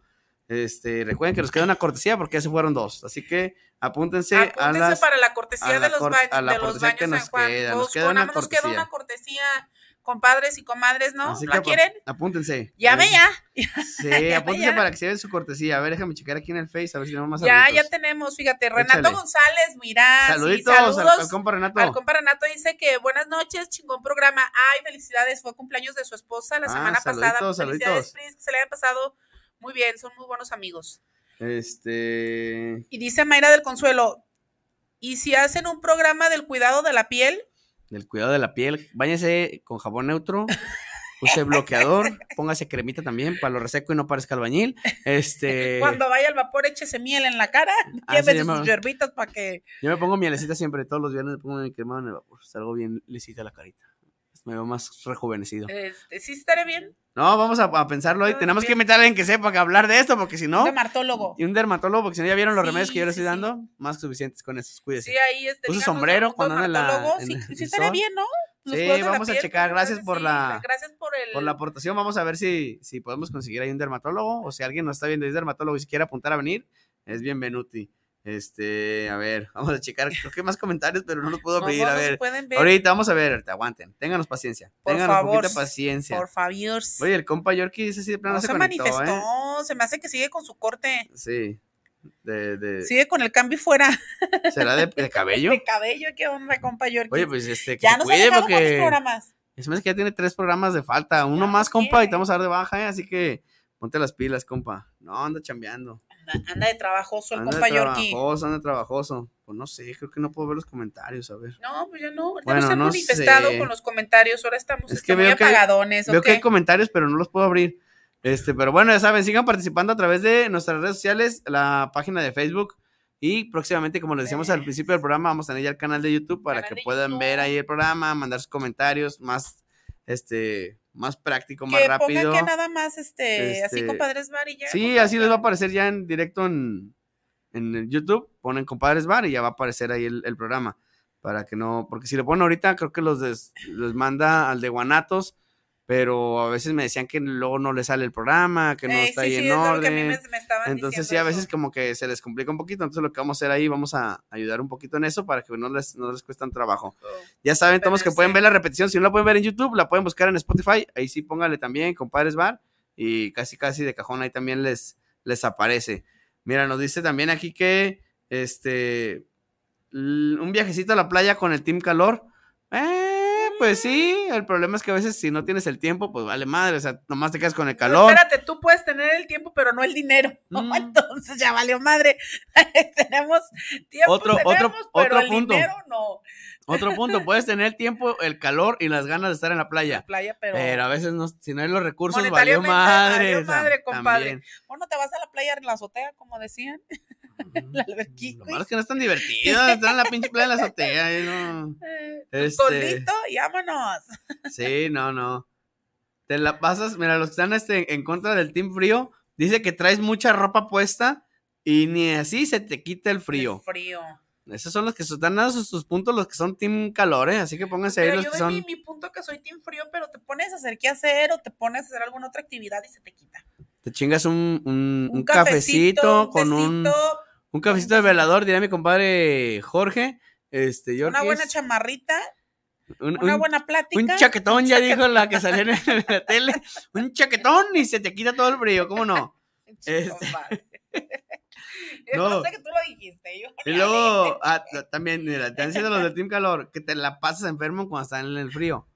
Este, recuerden que nos queda una cortesía porque ya se fueron dos. Así que apúntense, a Apúntense las. para la cortesía a la de los, cor- a la de los baños que nos San Juan queda, nos Bosco. queda una nos queda una cortesía, compadres y comadres, ¿no? Así ¿La quieren? Apúntense. Llame ya. Sí, (laughs) Llame apúntense ya. para que se vean su cortesía. A ver, déjame checar aquí en el Face, a ver si tenemos más Ya, ya saluditos. tenemos, fíjate, Renato Échale. González, mira, sí, Saluditos, saludos. al, al compa Renato. Al compa Renato dice que buenas noches, chingón programa. Ay, felicidades, fue cumpleaños de su esposa la Ah, semana pasada. saluditos, Felicidades. Pris, que se le hayan pasado muy bien, son muy buenos amigos. Este. Y dice Mayra del Consuelo, ¿y si hacen un programa del cuidado de la piel? Del cuidado de la piel. Báñese con jabón neutro. Use bloqueador. (laughs) póngase cremita también para lo reseco y no parezca albañil. Este. (laughs) Cuando vaya al vapor, échese miel en la cara, Ah, se llévese llama- sus yerbitas para que... Yo me pongo mielecita siempre. Todos los viernes me pongo mi crema en el vapor. Salgo bien lisita la carita. Me veo más rejuvenecido. Este, ¿Sí estaré bien? No, vamos a, a pensarlo hoy. Tenemos que invitar a alguien que sepa que hablar de esto, porque si no. Un dermatólogo. Y un dermatólogo, porque si no ya vieron los Sí, remedios que yo les sí, estoy sí. dando, más que suficientes con esos. Cuídese. Sí, ahí este. Usa sombrero un cuando anda en la- dermatólogo, en Sí, el sí estaría sol. bien, ¿no? Los Sí, vamos a piel, checar, gracias por sí, la- Gracias por el. Por la aportación, vamos a ver si, si podemos conseguir ahí un dermatólogo, o si alguien nos está viendo y es dermatólogo y si quiere apuntar a venir, es bienvenuti. Este, a ver, (laughs) vamos a checar, creo que hay más comentarios, pero no los puedo abrir. no a ver, ahorita vamos a ver, ahorita, aguanten, ténganos paciencia, Por ténganos favor, poquita paciencia. Por favor. Oye, el compa Yorkie dice así de plano no se, se conectó, manifestó. ¿eh? Se me hace que sigue con su corte. Sí. De, de- Sigue con el cambio fuera (laughs) ¿Será de, de cabello? (laughs) de cabello. ¿Qué onda, compa Yorkie? Oye, pues este, que ya se nos cuide cuántos porque... programas. Es más que ya tiene tres programas de falta. Uno Ya, más, compa, y te vamos a dar de baja, ¿eh? Así que ponte las pilas, compa. No, anda chambeando. Anda, anda de trabajoso el Anda compa Yorkie. trabajoso, anda trabajoso. Pues no sé, creo que no puedo ver los comentarios, a ver. No, pues ya no. Ya Bueno, no no manifestado sé. con los comentarios. Ahora estamos Es este, que muy veo que- apagadones. Veo que hay comentarios, pero no los puedo abrir. Este, pero bueno, ya saben, sigan participando a través de nuestras redes sociales, la página de Facebook y próximamente, como les decíamos al principio del programa, vamos a tener ya el canal de YouTube para Canal que puedan YouTube. ver ahí el programa, mandar sus comentarios más, este, más práctico, más que rápido. pongan que nada más, este, así Este, compadres Bar y ya. Sí, así les va a aparecer ya en directo en, en YouTube. Ponen Compadres Bar y ya va a aparecer ahí el, el programa. Para que no, porque si le ponen ahorita, creo que los des- les manda al de Guanatos, pero a veces me decían que luego no le sale el programa, que no Ey, está sí, ahí sí, en es orden. me, me Entonces sí, a veces eso. como que se les complica un poquito. Entonces lo que vamos a hacer ahí, vamos a ayudar un poquito en eso para que no les, no les cueste un trabajo. Ya saben, todos que pueden ver la repetición. Si no la pueden ver en YouTube, la pueden buscar en Spotify. Ahí sí, póngale también, compadres bar. Y casi, casi de cajón ahí también les, les aparece. Mira, nos dice también aquí que este un viajecito a la playa con el Team Calor. Eh, pues sí, el problema es que a veces si no tienes el tiempo, pues vale madre, o sea, nomás te quedas con el calor. espérate, tú puedes tener el tiempo, pero no el dinero. (laughs) Mm. Entonces ya valió madre. (laughs) tenemos tiempo, Otro- otro- tenemos, pero otro el punto. dinero no. Otro punto, (laughs) puedes tener el tiempo, el calor y las ganas de estar en la playa. Playa, pero, Pero, a veces no, si no hay los recursos, valió madre. valió madre, compadre. también. bueno, te vas a la playa en la azotea, como decían. La alberquita. Lo malo es que no es tan divertido estar en la pinche playa de la azotea. no. Eh, Este- Toldito y vámonos. Sí, no, no. Te la pasas, mira, los que están este, en contra del Team Frío, dice que traes mucha ropa puesta y ni así se te quita el frío. El frío. Esos son los que están dando sus, sus puntos, los que son Team Calor, ¿eh? Así que pónganse ahí Pero los yo que son. mi, mi punto que soy team frío, pero te pones a hacer qué hacer o te pones a hacer alguna otra actividad y se te quita. Te chingas un, un- un cafecito, con un, tecito, un cafecito de velador, diría mi compadre Jorge. Este, yo una buena chamarrita, un, una un- buena plática. un chaquetón, ya chaquetón. dijo la que salió en la tele. Un chaquetón y se te quita todo el frío, ¿cómo no? (laughs) Este-. (laughs) No. No sé que tú lo dijiste. Yo Y (laughs) luego, ah, también, mira, te han sido los de Team Calor, que te la pasas enfermo cuando están en el frío.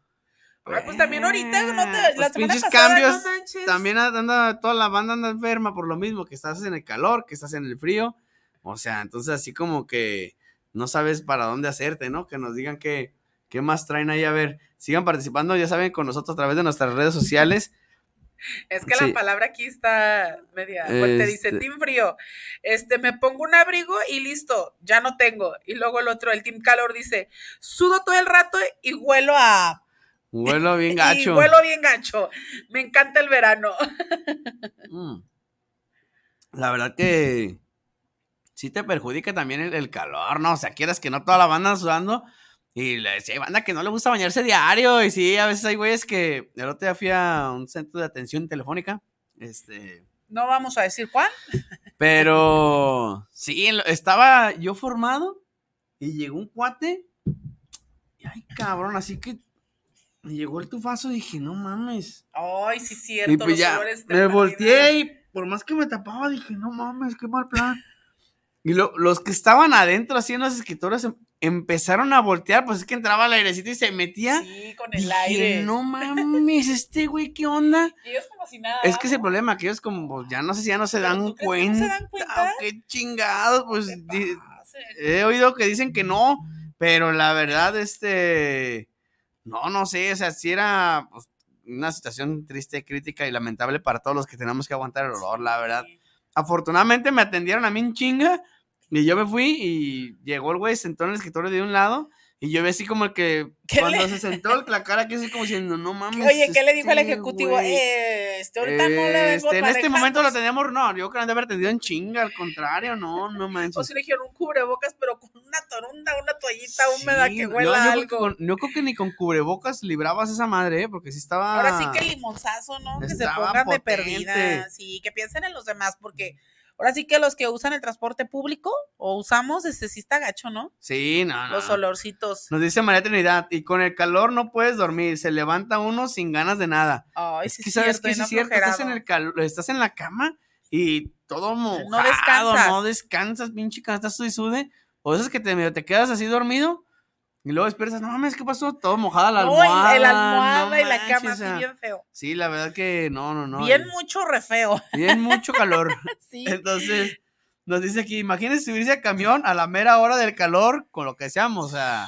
Ay, pues también ahorita, no te, Pues la semana pinches pasada, cambios, no. También anda, toda la banda anda enferma por lo mismo, que estás en el calor, que estás en el frío. O sea, entonces así como que no sabes para dónde hacerte, ¿no? Que nos digan qué, qué más traen ahí. A ver, sigan participando, ya saben, con nosotros a través de nuestras redes sociales. Es que Sí. la palabra aquí está media. pues te dice Este- team frío. Este, me pongo un abrigo y listo, ya no tengo. Y luego el otro, el team calor, dice, sudo todo el rato y huelo a. Vuelo bien (laughs) Y gacho. huelo bien gacho. Me encanta el verano. (laughs) Mm. La verdad que sí te perjudica también el, el calor, ¿no? O sea, quieras que no toda la banda sudando. Y le, sí, hay banda que no le gusta bañarse diario. Y sí, a veces hay güeyes que. El otro día fui a un centro de atención telefónica. Este. No vamos a decir cuál. (laughs) Pero sí, estaba yo formado y llegó un cuate. Y ay, cabrón, así que me llegó el tufazo y dije, no mames. Ay, sí, cierto. Y pues los ya, me volteé y por más que me tapaba, dije, no mames, qué mal plan. Y lo- los que estaban adentro haciendo las escritoras em- empezaron a voltear, pues es que entraba el airecito y se metía. Sí, con el Dije, aire. no mames, este güey, ¿qué onda? Y (laughs) ellos como si nada. Es que ese ¿no? problema, que ellos como, pues, ya no sé si ya no se ¿Pero dan que no cuenta. se dan cuenta? Qué chingados, pues he oído que dicen que no, pero la verdad, este, no, no sé, o sea, si era pues, una situación triste, crítica y lamentable para todos los que tenemos que aguantar el olor, la verdad. Afortunadamente me atendieron a mí en chinga y yo me fui y llegó el güey, sentó en el escritorio de un lado y yo vi así como que ¿Qué cuando le- se sentó la cara que así como diciendo, no mames. Oye, ¿qué le dijo el este ejecutivo? güey". Eh, este, ahorita no le vengo Este, en este momento lo teníamos, no, yo creo que de haber atendido en chinga, al contrario, no, no manches. O si le dijeron un cubrebocas, pero con una torunda, una toallita húmeda que huela yo creo que algo. con- yo creo que ni con cubrebocas librabas esa madre, ¿eh? porque sí estaba. Ahora sí que limonzazo, ¿no? Que se pongan de perdida. Sí, que piensen en los demás, porque ahora sí que los que usan el transporte público o usamos, este sí está gacho, ¿no? Sí, no, no. Los olorcitos. Nos dice María Trinidad, y con el calor no puedes dormir, se levanta uno sin ganas de nada. Ay, es sí que sabes que no es cierto, estás en el calor, estás en la cama y todo mojado, no descansas. descansas, pinche estás y sude. O eso es que te quedas así dormido y luego despiertas, no mames, ¿qué pasó? Todo mojada la No, almohada. y la almohada no y la cama, o sea, así bien feo. Sí, la verdad que no, no, no. bien mucho re feo. (laughs) bien mucho calor. (laughs) Sí. Entonces, nos dice aquí, imagínense subirse a camión a la mera hora del calor con lo que seamos, o sea.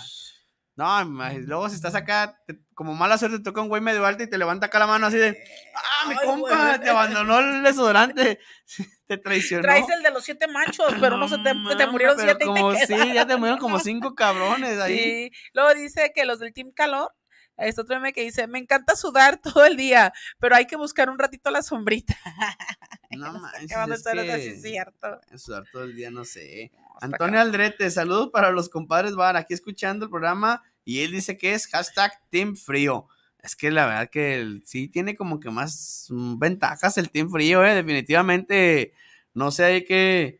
No, luego si estás acá, te- como mala suerte, te toca un güey medio alto y te levanta acá la mano así de, ah, mi Ay, compa, güey. te abandonó el desodorante, (laughs) te traicionó. Traes el de los siete machos, (laughs) pero no se te, te murieron siete pero y como, te Sí, ya te murieron como (laughs) cinco cabrones ahí. Sí. Luego dice que los del Team Calor, este otro meme que dice, me encanta sudar todo el día, pero hay que buscar un ratito la sombrita. No manches, es que es cierto. sudar todo el día, no sé. Antonio Aldrete, saludos para los compadres Bar, aquí escuchando el programa y él dice que es hashtag Team Frío. Es que la verdad que el- sí tiene como que más ventajas el Team Frío, eh, definitivamente, no sé, hay que,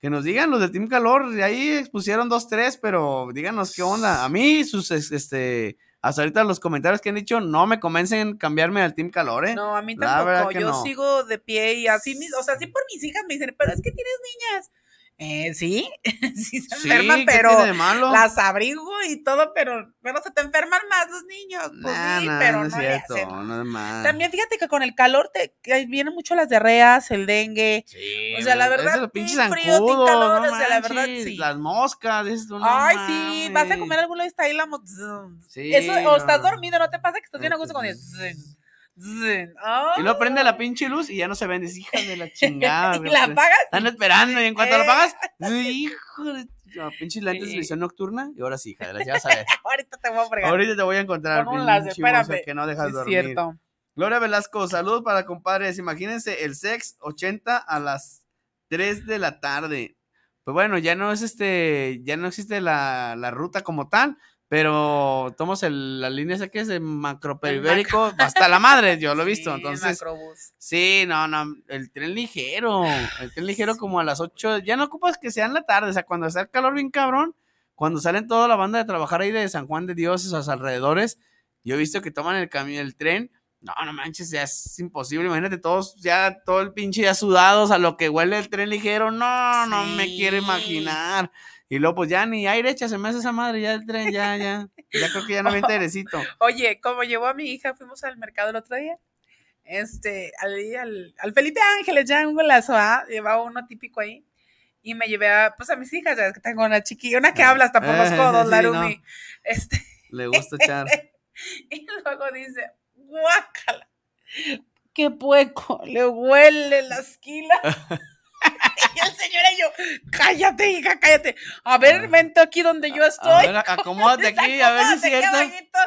que nos digan los del Team Calor, de ahí expusieron dos, tres, pero díganos qué onda. A mí, sus, es- este, hasta ahorita los comentarios que han dicho no me convencen cambiarme al Team Calor, eh. No, a mí tampoco. Yo no. sigo de pie y así, mis- o sea, sí por mis hijas me dicen, pero es que tienes niñas. Eh, sí, (laughs) sí se enferman, ¿qué pero las abrigo y todo, pero, pero se te enferman más los niños. Pues Nah, sí, nah, pero no no, es le cierto, hacen. no es más. También fíjate que con el calor te vienen mucho las diarreas, el dengue. Sí, O sea, la verdad, pinches team frío, team zancudos, calor, no o sea, la verdad, sí. Las moscas, tú, no Ay, sí, vas a comer alguna vez ahí la mo- Sí, Eso, o estás dormido, ¿no te pasa que estás bien a gusto con el Y luego prende la pinche luz y ya no se vende, es hija de la (laughs) chingada. y la pues, apagas. Están esperando y en cuanto la apagas, (laughs) hijo de... No, pinches lentes de Sí. visión nocturna y ahora sí, hija de la ya ver. (laughs) Ahorita te voy a fregar. Ahorita te voy a encontrar, Con un pinche espérame. que no dejas Sí, dormir. cierto. Gloria Velasco, saludos para compadres. Imagínense el sex 80 a las 3 de la tarde. Pues bueno, ya no es este, ya no existe la, la ruta como tal, pero tomamos el, la línea esa que es de macroperiférico hasta la madre, yo lo he (laughs) visto. Sí, Entonces, sí, no, no, el tren ligero, el tren ligero como a las 8, ya no ocupas que sea en la tarde, o sea, cuando está el calor bien cabrón, cuando salen toda la banda de trabajar ahí de San Juan de Dios, esos alrededores, yo he visto que toman el camión, el tren, no, no manches, ya es imposible, imagínate todos, ya todo el pinche ya sudados a lo que huele el tren ligero, no, no me quiero imaginar. Y luego pues ya ni aire echa, se me hace esa madre, ya el tren, ya, ya, ya creo que ya no me (laughs) airecito. Oye, como llevó a mi hija, fuimos al mercado el otro día. Este, al, al, al Felipe Ángeles, ya un golazo, ¿ah? llevaba uno típico ahí. Y me llevé a, pues a mis hijas, ya que tengo una chiquilla, una que Ah. habla hasta por los Eh, codos, sí, Larumi. no. Este, Le gusta echar. (laughs) y luego dice, guácala, qué pueco, le huele la esquila. (laughs) (laughs) y el señor y yo, cállate, hija, cállate. A ver, Ah. vente aquí donde yo A estoy. ver, acomódate aquí, a ver si es cierto. abajito,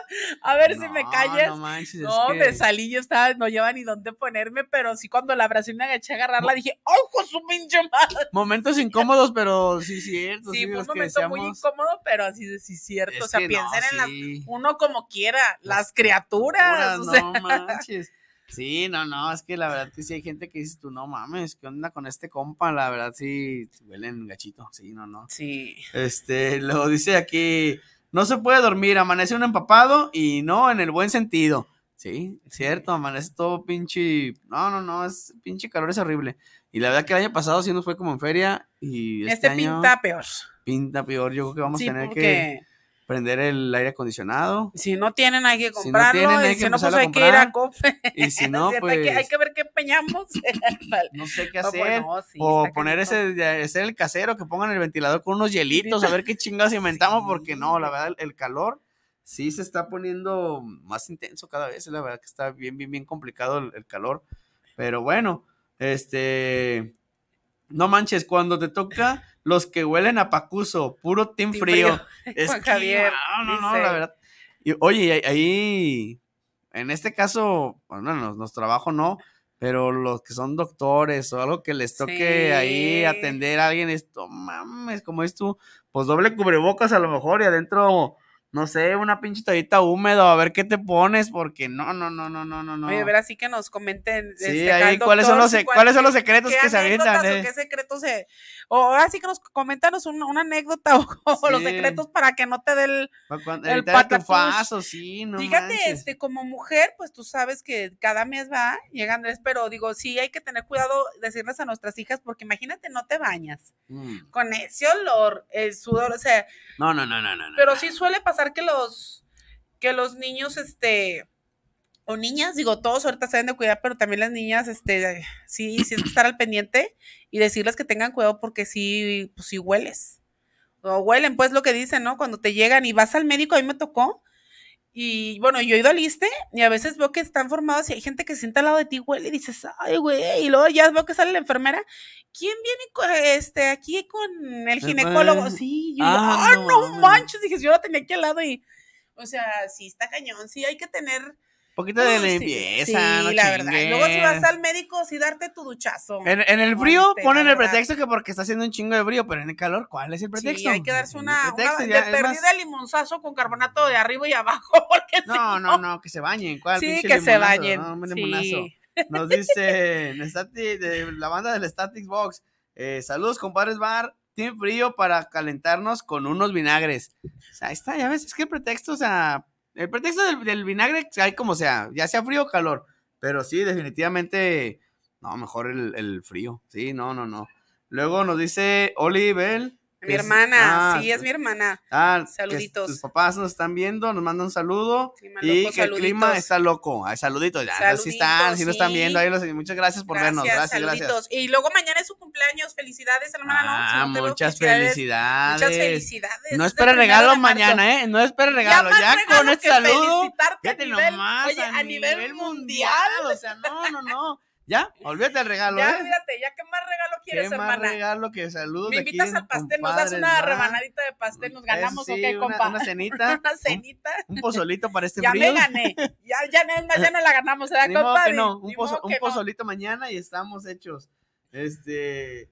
A ver si me No, callas. No manches, es No, que- me salí, yo estaba, no lleva ni dónde ponerme, pero sí cuando la abracé y me agaché a agarrarla, dije, ¡ay, con su pinche madre! Momentos (laughs) incómodos, pero sí, cierto. Sí, Sí, fue un momento muy incómodo, pero así de sí, cierto. Es o sea, no, piensen en las, sí. uno como quiera, las, Las criaturas. o sea, No (laughs) manches. Sí, no, no, es que la verdad que sí hay gente que dices tú, no mames, ¿qué onda con este compa? La verdad sí, huelen gachito, sí, no, no. sí. Este, lo dice aquí, no se puede dormir, amanece un empapado y no en el buen sentido. Sí, cierto, amanece todo pinche, no, no, no, es pinche calor es horrible. Y la verdad que el año pasado sí nos fue como en feria y este, Este, año pinta peor. pinta peor, yo creo que vamos sí, a tener que prender el aire acondicionado si no tienen hay que Si no comprarlo, tienen, hay y que si no, pues empezarlo a hay que ir a comprar. y si (laughs) no, hay, pues que, hay que ver qué peñamos. (laughs) no sé qué Ah, hacer. sí, o poner ese, hacer el casero, que pongan el ventilador con unos hielitos, a ver qué chingados (laughs) inventamos, porque no, la verdad, el, el calor sí se está poniendo más intenso cada vez, la verdad que está bien, bien, bien complicado el, el calor, pero bueno, este, no manches, cuando te toca los que huelen a pacuso, puro team, Team frío, frío. es (laughs) Juan que, Javier no, no, no, la verdad, y, oye, ahí- ahí, en este caso, bueno, nos, nos trabajo no, pero los que son doctores o algo que les toque Sí. ahí atender a alguien, esto, mames, como es tú, pues doble cubrebocas a lo mejor y adentro, no sé, una pinche toallita húmeda, a ver qué te pones, porque no, no, no, no, no, no, no. Oye, a ver, así que nos comenten. Sí, este, ahí cuáles son los, se- cuál- cuáles son los secretos que se avientan, eh? qué secretos de, o ahora sí que nos coméntanos una, una anécdota (laughs) o, los secretos para que no te dé el, cuando- El tufazo, sí, no Fíjate, manches. este, como mujer, pues tú sabes que cada mes va, llega Andrés, pero digo, sí hay que tener cuidado decirles a nuestras hijas, porque imagínate, no te bañas Mm. con ese olor, el sudor, o sea, No, no, no, no, no. no. pero sí suele pasar que los, que los niños, este, o niñas, digo, todos ahorita se deben de cuidar, pero también las niñas, este, sí, sí estar al pendiente y decirles que tengan cuidado porque sí, pues sí hueles. O huelen, pues lo que dicen, ¿no? Cuando te llegan y vas al médico, a mí me tocó. Y bueno, yo he ido al ISSSTE y a veces veo que están formados y hay gente que se sienta al lado de ti, huele y dices, ay, güey, y luego ya veo que sale la enfermera. ¿Quién viene este, aquí con el ginecólogo? Sí, yo, ah, ah, no no, manches, dije, yo lo tenía aquí al lado y, o sea, sí está cañón, sí hay que tener poquito de limpieza, sí, no la verdad. Y luego si vas al médico, sí darte tu duchazo. En, en el frío este, ponen el pretexto que porque está haciendo un chingo de frío, pero en el calor, ¿cuál es el pretexto? Sí, hay que darse una, una pretexto de ya es más- perdida limonzazo con carbonato de arriba y abajo, (laughs) porque si No, no, no, que se bañen. ¿cuál Sí, que se bañen. No, un sí. Nos (laughs) dice de la banda del Static Box. eh, saludos, compadres Bar. Team frío para calentarnos con unos vinagres. O sea, ahí está, ya ves, es que el pretexto, o sea, el pretexto del, del vinagre, hay como sea, ya sea frío o calor. Pero sí, definitivamente, no, mejor el, frío. Sí, no, no, no. Luego nos dice Oli. Mi es- hermana, ah, sí, es mi hermana. Ah, Saluditos. tus papás nos están viendo, nos mandan un saludo. Sí, me y loco, que el clima está loco. Ay, saluditos, ya. Saluditos, sí están, sí nos están sí. viendo. Ahí los, muchas gracias por vernos. Gracias, gracias. Y luego mañana es su cumpleaños. Felicidades, hermana, Ah, no muchas felicidades. Muchas felicidades. No Es espere el primero regalo mañana, ¿eh? No espere regalo. Ya, regalo con este saludo. felicitarte a Fíjate nivel- nomás. oye, a, nivel, mundial. O sea, no, no, no. Ya, olvídate el regalo, Ya, ¿eh? olvídate, ya qué más regalo quieres, Qué más hermana. regalo que saludos. Me de aquí invitas al pastel, nos das una rebanadita de pastel, nos ganamos, ¿o sí, qué, compa? Una cenita. (laughs) Una cenita. Un pozolito para este ya frío. me gané. Ya, ya, no, ya no la ganamos, ¿verdad, (laughs) compa? no, un, pozo- un que no. pozolito mañana y estamos hechos. Este,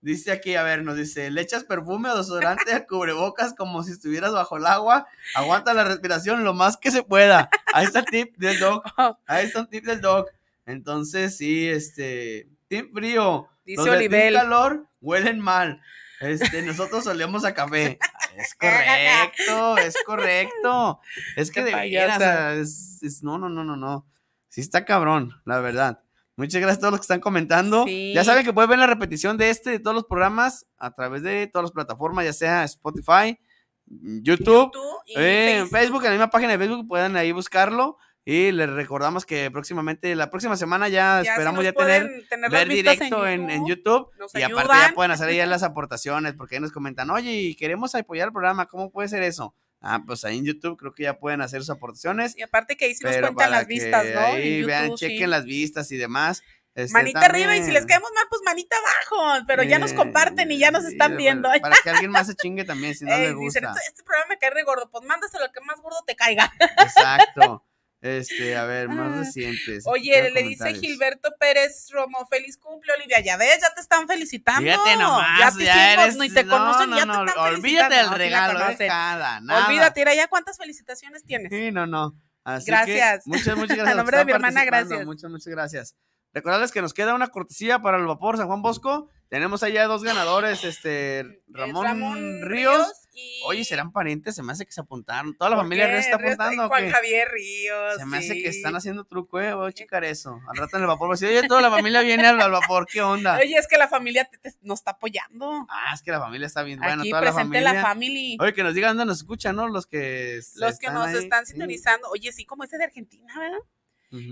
dice aquí, a ver, nos dice, le echas perfume o desodorante a cubrebocas como si estuvieras bajo el agua, aguanta la respiración lo más que se pueda. Ahí está el tip del doc, (laughs) ahí está un tip del doc. Entonces, sí, este, tip frío. Dice Los de Olivel. calor huelen mal. Este, nosotros olemos a café. (laughs) Es correcto, es correcto. Es que de veras, o payasa. sea, es- es- no, no, no, no, no. Sí está cabrón, la verdad. Muchas gracias a todos los que están comentando. Sí. Ya saben que pueden ver la repetición de este, de todos los programas, a través de todas las plataformas, ya sea Spotify, YouTube, Tú y eh, en. Facebook, en la misma página de Facebook, pueden ahí buscarlo. Y les recordamos que próximamente, la próxima semana ya, esperamos ya tener ver directo en, en YouTube y aparte ya pueden hacer ahí ya las (laughs) aportaciones porque ahí nos comentan, oye, queremos apoyar el programa, ¿cómo puede ser eso? Ah, pues ahí en YouTube creo que ya pueden hacer sus aportaciones. Y aparte que ahí sí nos cuentan las vistas, ¿no? Ahí vean, sí. chequen las vistas y demás. Este, Manita arriba y si les caemos mal, pues manita abajo. Pero ya nos eh, comparten y ya nos están viendo. Para, que alguien más se chingue también, si no (laughs) Ey, le dicen, gusta. este, este programa me cae re gordo. Pues mándaselo al que más gordo te caiga. Exacto. Este, a ver, más Ah. recientes. Oye, le dice. Gilberto Pérez Romo, feliz cumple, Olivia. Ya ves, ya te están felicitando. Fíjate nomás, ya ya, te hicimos, eres. ni te no, conocen, no, ya te están Olvídate del regalo, de cada, nada. Olvídate, mira, ya cuántas felicitaciones tienes. Sí, no, no. Así Gracias. Que muchas, muchas (laughs) gracias. A nombre de mi hermana, gracias. Muchas, muchas gracias. Recordarles que nos queda una cortesía para el vapor San Juan Bosco. Tenemos allá dos ganadores, este, Es Ramón, Ríos. Y... Oye, ¿serán parientes? Se me hace que se apuntaron. ¿Toda la ¿Por familia está apuntando Juan? Javier Ríos. Se me hace que sí. están haciendo truco, eh. Voy a checar eso. Al rato en el vapor. decir, oye, toda la familia viene al, vapor. ¿Qué onda? Oye, es que la familia te- te- nos está apoyando. Ah, es que la familia está bien. Bueno, Aquí toda la presente familia. la family. Oye, que nos digan dónde nos escuchan, ¿no? Los que. Los que nos ahí. están Sí. sintonizando. Oye, sí, como ese de Argentina, ¿verdad?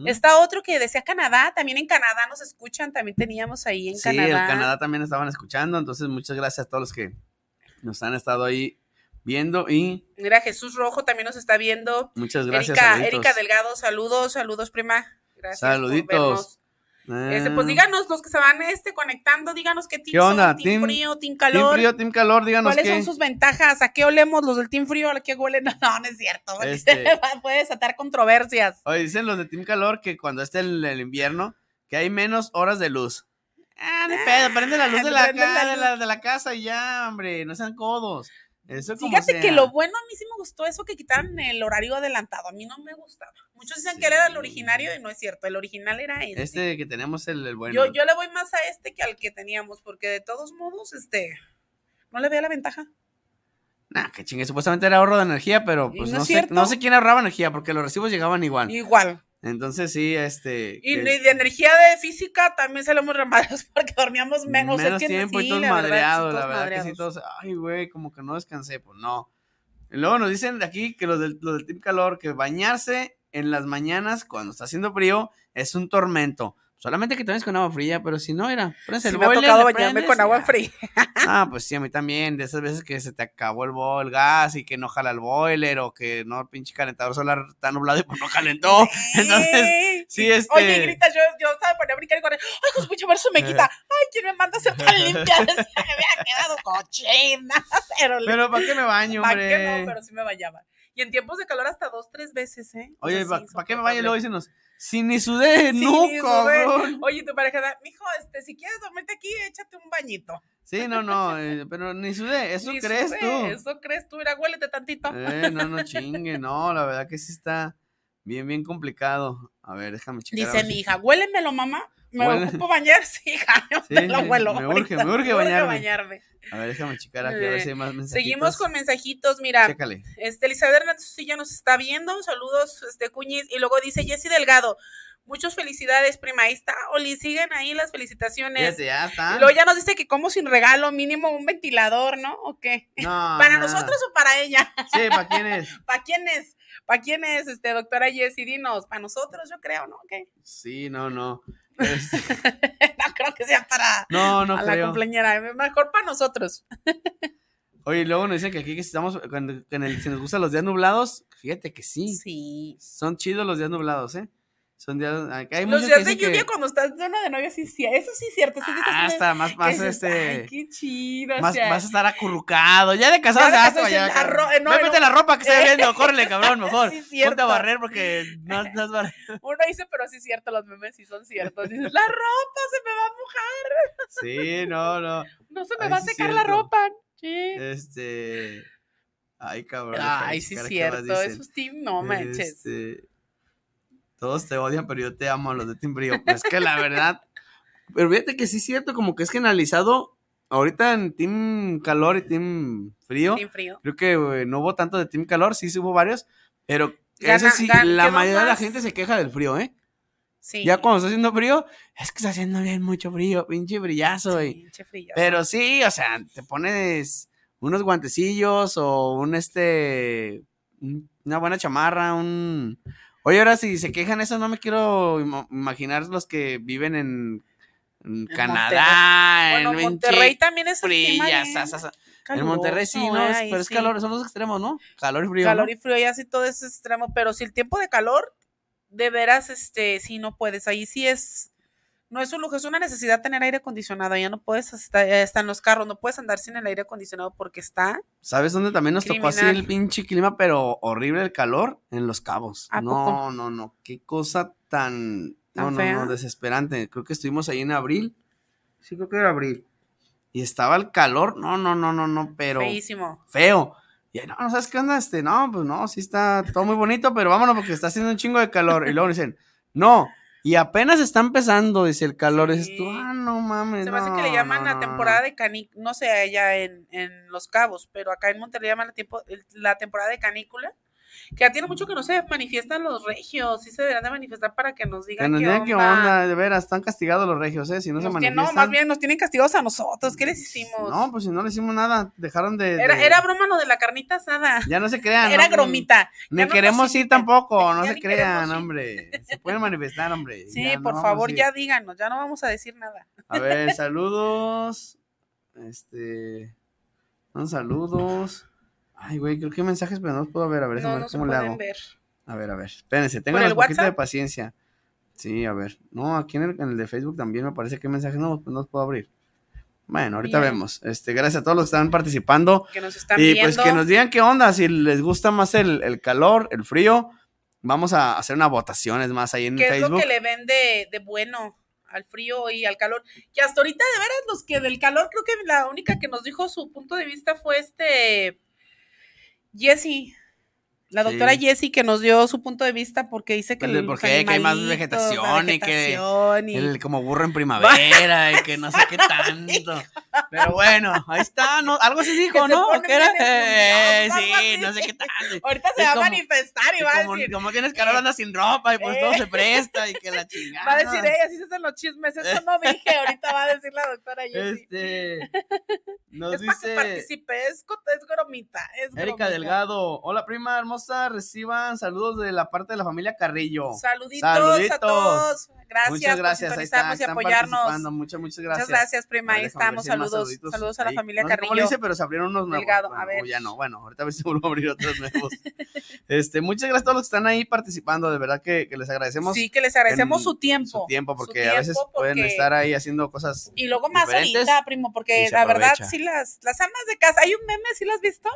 Está otro que decía Canadá, también en Canadá nos escuchan, también teníamos ahí en sí, Canadá. el Canadá también estaban escuchando, entonces muchas gracias a todos los que nos han estado ahí viendo y Mira, Jesús Rojo también nos está viendo. muchas gracias. Erika. Erika Delgado, saludos, saludos, prima. Gracias. por Saluditos. vernos. Eh, Este, pues díganos los que se van este, conectando, díganos qué team ¿Qué onda? son, team, Team- frío, team Team calor. frío, team calor, díganos ¿Cuáles qué. son sus ventajas? ¿A qué olemos los del team frío? ¿A qué huelen? (laughs) No, no, no es cierto. (laughs) Este- Puede desatar controversias. Oye, dicen los de Team Calor que cuando esté el, el invierno, que hay menos horas de luz. Ah, no hay pedo, prende la luz de (laughs) la, de la, de la casa y ya, hombre, no sean codos. Eso como Fíjate que lo bueno a mí sí me gustó eso que quitaron el horario adelantado. A mí no me gustaba. Muchos dicen que él era el originario y no es cierto. El original era este. Este que tenemos el, el bueno. yo, yo le voy más a este que al que teníamos, porque de todos modos, este, no le veía la ventaja. Nah, que chingue, supuestamente era ahorro de energía, pero pues no sé, no sé quién ahorraba energía, porque los recibos llegaban igual. Igual. Entonces sí, este. Y que- de, energía de física también salimos remados (laughs) porque dormíamos menos. Es menos que tiempo sí, y todos la verdad, sí, madreados, la verdad que sí, madreados. todos, ay, güey, como que no descansé, pues no. Y luego nos dicen de aquí que los del, los del Team Calor, que bañarse en las mañanas cuando está haciendo frío es un tormento. Solamente que te bañes con agua fría, pero si no, era, Sí, el me ha tocado bañarme con agua fría. Ah, pues sí, a mí también, de esas veces que se te acabó el, gas y que no jala el boiler o que no, pinche calentador solar está nublado y pues no calentó. (laughs) Entonces, sí, este- Oye, grita, yo, yo estaba por brincar y correr. Ay, pues mucho, si me quita. Ay, ¿quién me manda a ser tan limpia? Me había quedado cochina. (laughs) Pero, Pero ¿para qué me baño, ¿para hombre? qué no? Pero sí me bañaba. Y en tiempos de calor hasta dos, tres veces, ¿eh? Oye, ¿para sí, qué me baño? Y luego insoportable. dicen, si ni sudé, (laughs) Sí, no, ni sudé. cabrón. Oye, tu pareja da, mijo, este, si quieres dormirte aquí, échate un bañito. Sí, no, no, eh, pero ni sudé, eso Ni crees sudé, tú. Eso crees tú, mira, huélete tantito. Eh, no, no chingue, no, la verdad que sí está bien, bien complicado. A ver, déjame checar. Dice mi hija, huélemelo, mamá. Me Huele- ocupo bañar, (laughs) sí, hija, Sí, te lo sí, huelo. me urge, (laughs) me urge bañarme. bañarme. A ver, déjame checar aquí, a ver si hay más mensajes. Seguimos con mensajitos, mira, Chécale. este Elizabeth Hernández sí ya nos está viendo, saludos, este Cuñiz, y luego dice Jessy Delgado, muchas felicidades, prima, ahí está, Oli, siguen ahí las felicitaciones. Fíjate, ya está. Y luego ya nos dice que como sin regalo, mínimo un ventilador, ¿no? ¿O qué? No, (laughs) ¿Para nada. nosotros o para ella? Sí, ¿para quién es? ¿Para quién es? ¿Para quién es, este, doctora Jessy? Dinos, para nosotros, yo creo, ¿no? ¿Qué? Sí, no, no. Este, (laughs) no creo que sea para no, no a la cumpleañera, mejor para nosotros. (laughs) Oye, luego nos dicen que aquí que estamos, cuando, en el- si nos gustan los días nublados, fíjate que sí. Sí. Son chidos los días nublados, ¿eh? Son días. Hay Los días de lluvia que- cuando estás zona de novia, sí, sí, eso sí es cierto. Sí, Ah, "Me- está más, más este. Ay, qué chido. o Más, sea, vas a estar acurrucado. Ya de casado Ya de se es ya, arro- eh, no, no. la ropa que está viendo. (laughs) Córrele, cabrón, mejor. Sí, es Ponte cierto. a barrer porque no estás barrer. (laughs) Uno dice, pero sí es cierto, los memes sí son ciertos. Dices, la ropa se me va a mojar. (laughs) Sí, no, no. No se me Ay, va a secar la cierto. ropa. Sí. Este. Ay, cabrón. Ay, sí es cierto. Esos team, no manches. Este, todos te odian, pero yo te amo, los de Team Brío. Pues es que la verdad. Pero fíjate que sí es cierto, como que es generalizado. Ahorita en Team Calor y Team Frío. Team frío. Creo que eh, no hubo tanto de Team Calor, sí, sí hubo varios. Pero eso sí, gan- la mayoría de la gente se queja del frío, ¿eh? Sí. Ya cuando está haciendo frío, es que está haciendo bien mucho frío, pinche brillazo, güey. Pinche frillazo. Pero sí, o sea, te pones unos guantecillos o un este un- una buena chamarra, un Oye, ahora si se quejan eso, no me quiero ima- imaginar los que viven en, en Canadá, Bueno, en Monterrey pinche también es sa. En Monterrey sí, eh, no, es- ahí pero es sí. calor, son los extremos, ¿no? Calor y frío. calor ¿no? y frío y así todo es extremo, pero si el tiempo de calor, de veras, este, sí no puedes, ahí sí es, no es un lujo, es una necesidad tener aire acondicionado, ya no puedes estar, está en los carros, no puedes andar sin el aire acondicionado porque está, ¿Sabes dónde también nos tocó así Criminal. el pinche clima, pero horrible el calor? En Los Cabos. ¿A no, poco? no, no. Qué cosa tan. ¿Tan no, no, fea? no, desesperante. Creo que estuvimos ahí en abril. Sí, creo que era abril. Y estaba el calor. No, no, no, no, no, pero. feísimo. Feo. Y no, no, ¿sabes qué onda? Este, no, pues no, sí está todo muy bonito, pero vámonos porque está haciendo un chingo de calor. Y luego dicen, no. Y apenas está empezando, dice el calor. Dices tú, ah, no mames. Se me hace que le llaman no, la temporada de canícula, no sé, allá en, en Los Cabos, pero acá en Monterrey llaman la, tiempo, la temporada de canícula, que ya tiene mucho que no se manifiestan los regios, sí se deberán de manifestar para que nos Que digan nos qué digan onda. qué onda, de veras, están castigados los regios, ¿eh? Si no se Nos tienen- manifiestan. no, más bien nos tienen castigados a nosotros, ¿qué les hicimos? No, pues si no le hicimos nada, dejaron de. era, de- era broma lo de la carnita asada, Ya no se crean. era no, gromita. Ni no nos queremos ir tampoco, (laughs) no se crean, hombre. Se pueden (laughs) manifestar, hombre. Sí, Ya por favor, ya díganos, ya no vamos a decir nada. A ver, (laughs) saludos. Este. Saludos. Ay, güey, creo que hay mensajes, pero no los puedo ver. A ver, No, ver no se cómo le pueden hago. ver. A ver, a ver. Espérense, ¿Por tengan un poquito de paciencia. Sí, a ver. No, aquí en el, en el de Facebook también me parece que hay mensajes no, no los puedo abrir. Bueno, ahorita Bien. vemos. Este, gracias a todos los que están participando. Que nos están Y viendo. pues que nos digan qué onda, si les gusta más el, el calor, el frío. Vamos a hacer una votación, es más, ahí en ¿Qué es Facebook. lo que le ven de, de bueno al frío y al calor? Que hasta ahorita, de veras, los que del calor, creo que la única que nos dijo su punto de vista fue este Jessie. La doctora Sí. Jessie que nos dio su punto de vista porque dice que Pues de los por qué, que hay más vegetación y que y- El (laughs) como burro en primavera y que no sé qué (laughs) tanto. Pero bueno, ahí está, ¿no? Algo así dijo, Que se ¿no? ¿O pone qué era? Eh, sí, no sé qué tanto. (laughs) Ahorita se va a manifestar y va a como, decir, como tienes calor, andas sin ropa y pues todo se presta y que la chingada. va a decir, ella así se hacen los chismes, eso no dije, ahorita va a decir la doctora Jessie. Este. Nos es para que dice participe, es, es bromita, es Erika. Delgado. Hola, prima hermosa. Reciban saludos de la parte de la familia Carrillo. Saluditos, Saluditos. a todos. Gracias, Muchas gracias. por está, y apoyarnos. Muchas, muchas gracias. Muchas gracias, prima. Ahí estamos. si Saludos. Saludos a la ahí. familia No sé Carrillo. cómo le hice, pero se abrieron unos nuevos. Delgado, Bueno, a ver. o ya no, bueno, ahorita a ver si vuelvo a abrir otros nuevos. este, muchas gracias a todos los que están ahí participando. De verdad que, que les agradecemos Sí, que les agradecemos su tiempo. su tiempo, porque Su a veces tiempo, pueden porque- estar ahí haciendo cosas. Y luego más ahorita, primo, porque la verdad, sí, las, las amas de casa, hay un meme, ¿sí lo has visto?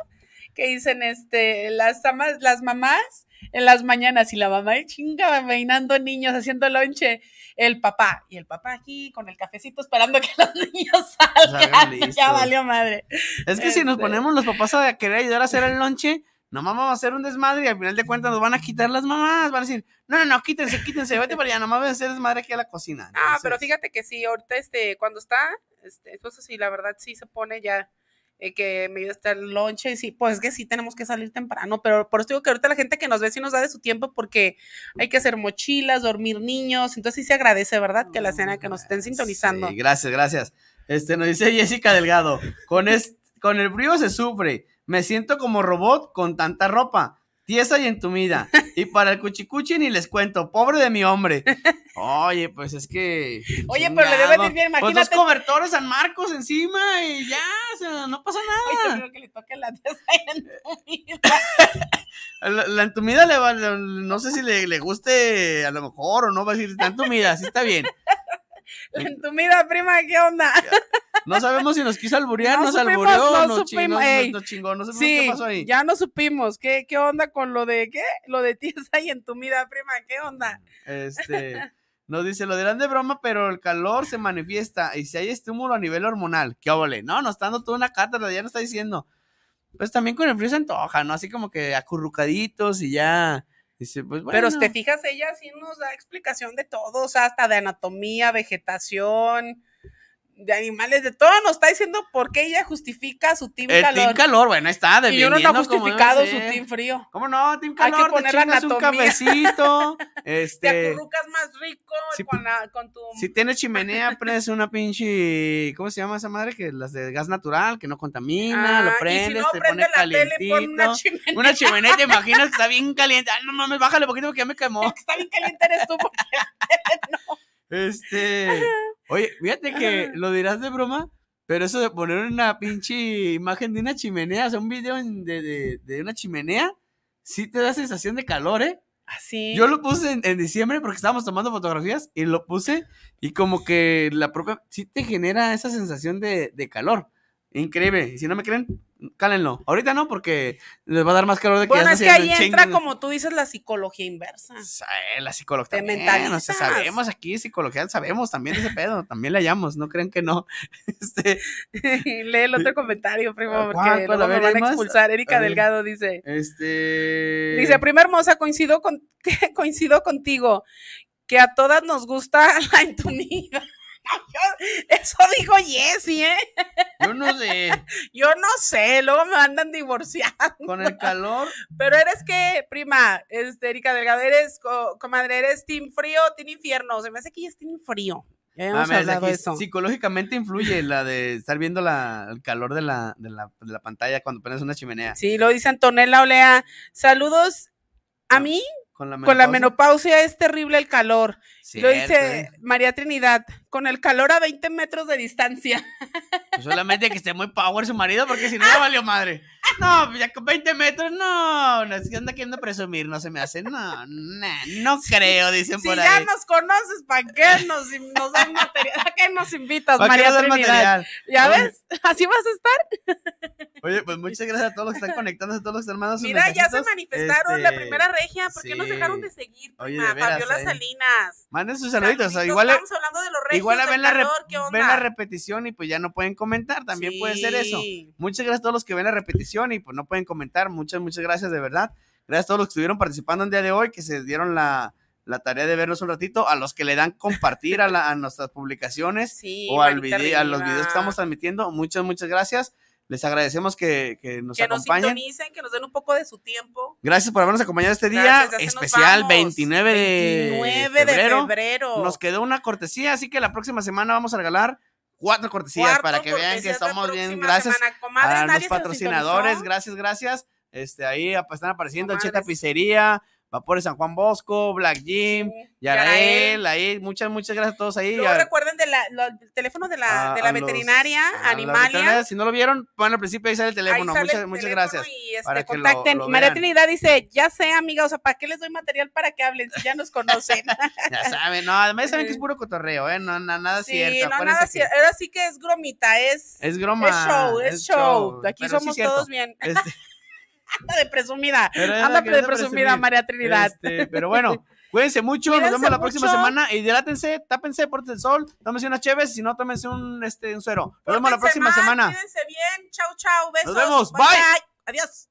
Que dicen, este, las amas, las mamás en las mañanas y la mamá de chinga peinando niños, haciendo lonche, el papá, y el papá aquí con el cafecito esperando que (laughs) los niños Salgan (laughs) ya valió madre. Es que si nos Este. ponemos los papás a querer ayudar a hacer el lonche, nomás vamos a hacer un desmadre y al final de cuentas nos van a quitar las mamás. Van a decir, no, no, no, quítense, quítense, vete para allá, nomás voy a hacer desmadre aquí a la cocina. Ah, Entonces, pero fíjate que sí, ahorita, este, cuando está, este, pues sí, la verdad sí se pone ya, eh, que me ayuda hasta el lonche, y sí, pues es que sí tenemos que salir temprano, pero por eso digo que ahorita la gente que nos ve sí nos da de su tiempo porque hay que hacer mochilas, dormir niños, entonces sí se agradece, ¿verdad? Que la cena que nos estén sintonizando. Sí, gracias, gracias. Este, nos dice Jessica Delgado, con, es- con el frío se sufre, me siento como robot con tanta ropa. Tiesa y entumida. Y para el cuchicuchi ni les cuento. Pobre de mi hombre. Oye, pues es que. Oye, pero le debe ir bien, Pues dos imagínate. cobertores San Marcos encima y ya, o sea, no pasa nada. que le toque la tiesa en tu vida. (laughs) La, la entumida le va, no sé si le, le guste a lo mejor o no va a decir, está entumida, sí está bien. (laughs) En tu vida, prima, ¿qué onda? No sabemos si nos quiso alburear, No nos supimos, albureó, no nos, chingó, supimos, ey. nos chingó, no sabemos Sí, qué pasó ahí. ya no supimos. ¿Qué, ¿Qué onda con lo de qué? Lo de tiesa y en tu vida, prima, ¿qué onda? Este, (laughs) nos dice, lo dirán de broma, pero el calor se manifiesta y si hay estímulo a nivel hormonal, ¿qué óvole? No, nos está dando toda una cátedra, ya nos está diciendo. Pues también con el frío se antoja, ¿no? Así como que acurrucaditos y ya. Dice, pues bueno. Pero si te fijas, ella sí nos da explicación de todo, o sea, hasta de anatomía, vegetación, de animales, de todo nos está diciendo por qué ella justifica su team el calor. team calor, bueno, está, y uno no debe justificado su ser. team frío. ¿Cómo no? Team Hay que calor, te poner la chingas un cafecito. (laughs) Te este, acurrucas más rico sí, con, la, con tu... si tienes chimenea, (laughs) prendes una pinche, ¿cómo se llama esa madre? Que las de gas natural, que no contamina, Ah, lo y si prendes, no, te prende pone la tele, pon una chimenea. Una chimenea te imaginas que está bien caliente. Ay, no mames, bájale poquito porque ya me quemó. Está bien caliente eres tú, porque (laughs) Este. Oye, fíjate que lo dirás de broma, pero eso de poner una pinche imagen de una chimenea, o sea, un video de, de, de una chimenea, sí te da sensación de calor, ¿eh? así. Yo lo puse en, en diciembre porque estábamos tomando fotografías y lo puse y como que la propia, sí te genera esa sensación de, de calor. Increíble. Y si no me creen, cálenlo. Ahorita no, porque les va a dar más calor de que Bueno, ya es que ahí entra, como tú dices, la psicología inversa. Eh, La psicología Te también, o sea, sabemos aquí psicología, sabemos también ese pedo, también le hallamos, no crean que no. (laughs) Este, (laughs) Lee el otro comentario, primo, ¿Cuál? porque ver, van ¿hay a expulsar. Erika A. Delgado dice, este. dice, prima hermosa, coincido con, (laughs) coincido contigo, que a todas nos gusta la entumida. (laughs) Eso dijo Jessie, ¿eh? Yo no sé, (laughs) Yo no sé, luego me andan divorciando. con el calor, Pero eres que, prima, este, Erika Delgado, eres, co- comadre, eres team frío, team infierno. Se me hace que ella es team frío. Ya Ah, hemos hablado de aquí eso. psicológicamente influye la de estar viendo la, el calor de la, de, la, de la pantalla cuando pones una chimenea. Sí, lo dice Antonella Olea. Saludos a Ah, mí. Con la Con la menopausia. es terrible el calor. lo Cierto, dice ¿eh? María Trinidad. Con el calor a 20 metros de distancia. (laughs) Pues solamente que esté muy power su marido, porque si no, ya valió madre. (laughs) No, pues ya con 20 metros, no. No es que anda queriendo presumir, no se me hace. No, nah, no creo, dicen Si por ya ahí. nos conoces, ¿para qué nos, nos dan material? ¿A qué nos invitas, ¿Para qué María Trinidad? material? ¿Ya Oye. ves? (laughs) ¿Así vas a estar? Oye, pues muchas gracias a todos los que están (laughs) conectándose, a todos los que están mandando sus Mira, ya se manifestaron la Este, primera regia. ¿Por qué nos dejaron de seguir? Oye, de veras, Fabiola eh. Salinas. Manden sus saluditos. igual, Estamos hablando de los regios, igual ven, la rep- calor, ¿qué onda? ven la repetición y pues ya no pueden comentar. También puede ser eso. Muchas gracias a todos los que ven la repetición y pues no pueden comentar. Muchas, muchas gracias de verdad. Gracias a todos los que estuvieron participando el día de hoy, que se dieron la, la tarea de vernos un ratito, a los que le dan compartir a, la- a nuestras publicaciones Sí, o al video, a los videos que estamos transmitiendo. Muchas, muchas gracias. Les agradecemos que, que nos que nos acompañen. sintonicen, que nos den un poco de su tiempo. Gracias por habernos acompañado este día Gracias, especial vamos. 29 de 29 de febrero. Nos quedó una cortesía, así que la próxima semana vamos a regalar cuatro cortesías Cuarto para que vean que somos bien. Gracias. Comadres, a los patrocinadores, gracias, gracias. Este, ahí están apareciendo el Cheta Comadres. Vapores San Juan Bosco, Black Jim, Sí, Yarael, ahí, muchas, muchas gracias a todos ahí. Luego recuerden de la, lo- el teléfono de la, a- de la los- veterinaria, la Animalia. veterinaria. Si no lo vieron, van al principio ahí sale el teléfono. Sale muchas, el muchas teléfono gracias. Y este, para que lo- contacten. lo María. Trinidad dice, ya sé, amiga, o sea, ¿para qué les doy material para que hablen si ya nos conocen? (laughs) Ya saben, no, además ya saben que es puro cotorreo, ¿eh? No, na- nada sí, cierto. no, nada cierto. Ahora sí que es gromita, es, Es broma. es show, es, show. Aquí pero sí somos cierto. todos bien. Este, (laughs) Anda de presumida. Anda de presumida. María Trinidad. Este, pero bueno, (laughs) cuídense mucho, nos vemos la próxima mucho. semana y dilátense, tápense, pórtense el sol, tómense unas cheves, si no, tómense un, este, un suero. Nos vemos la próxima mal, semana. Cuídense bien. Chau, chau. Besos. vemos. bye. Bye. bye. Adiós.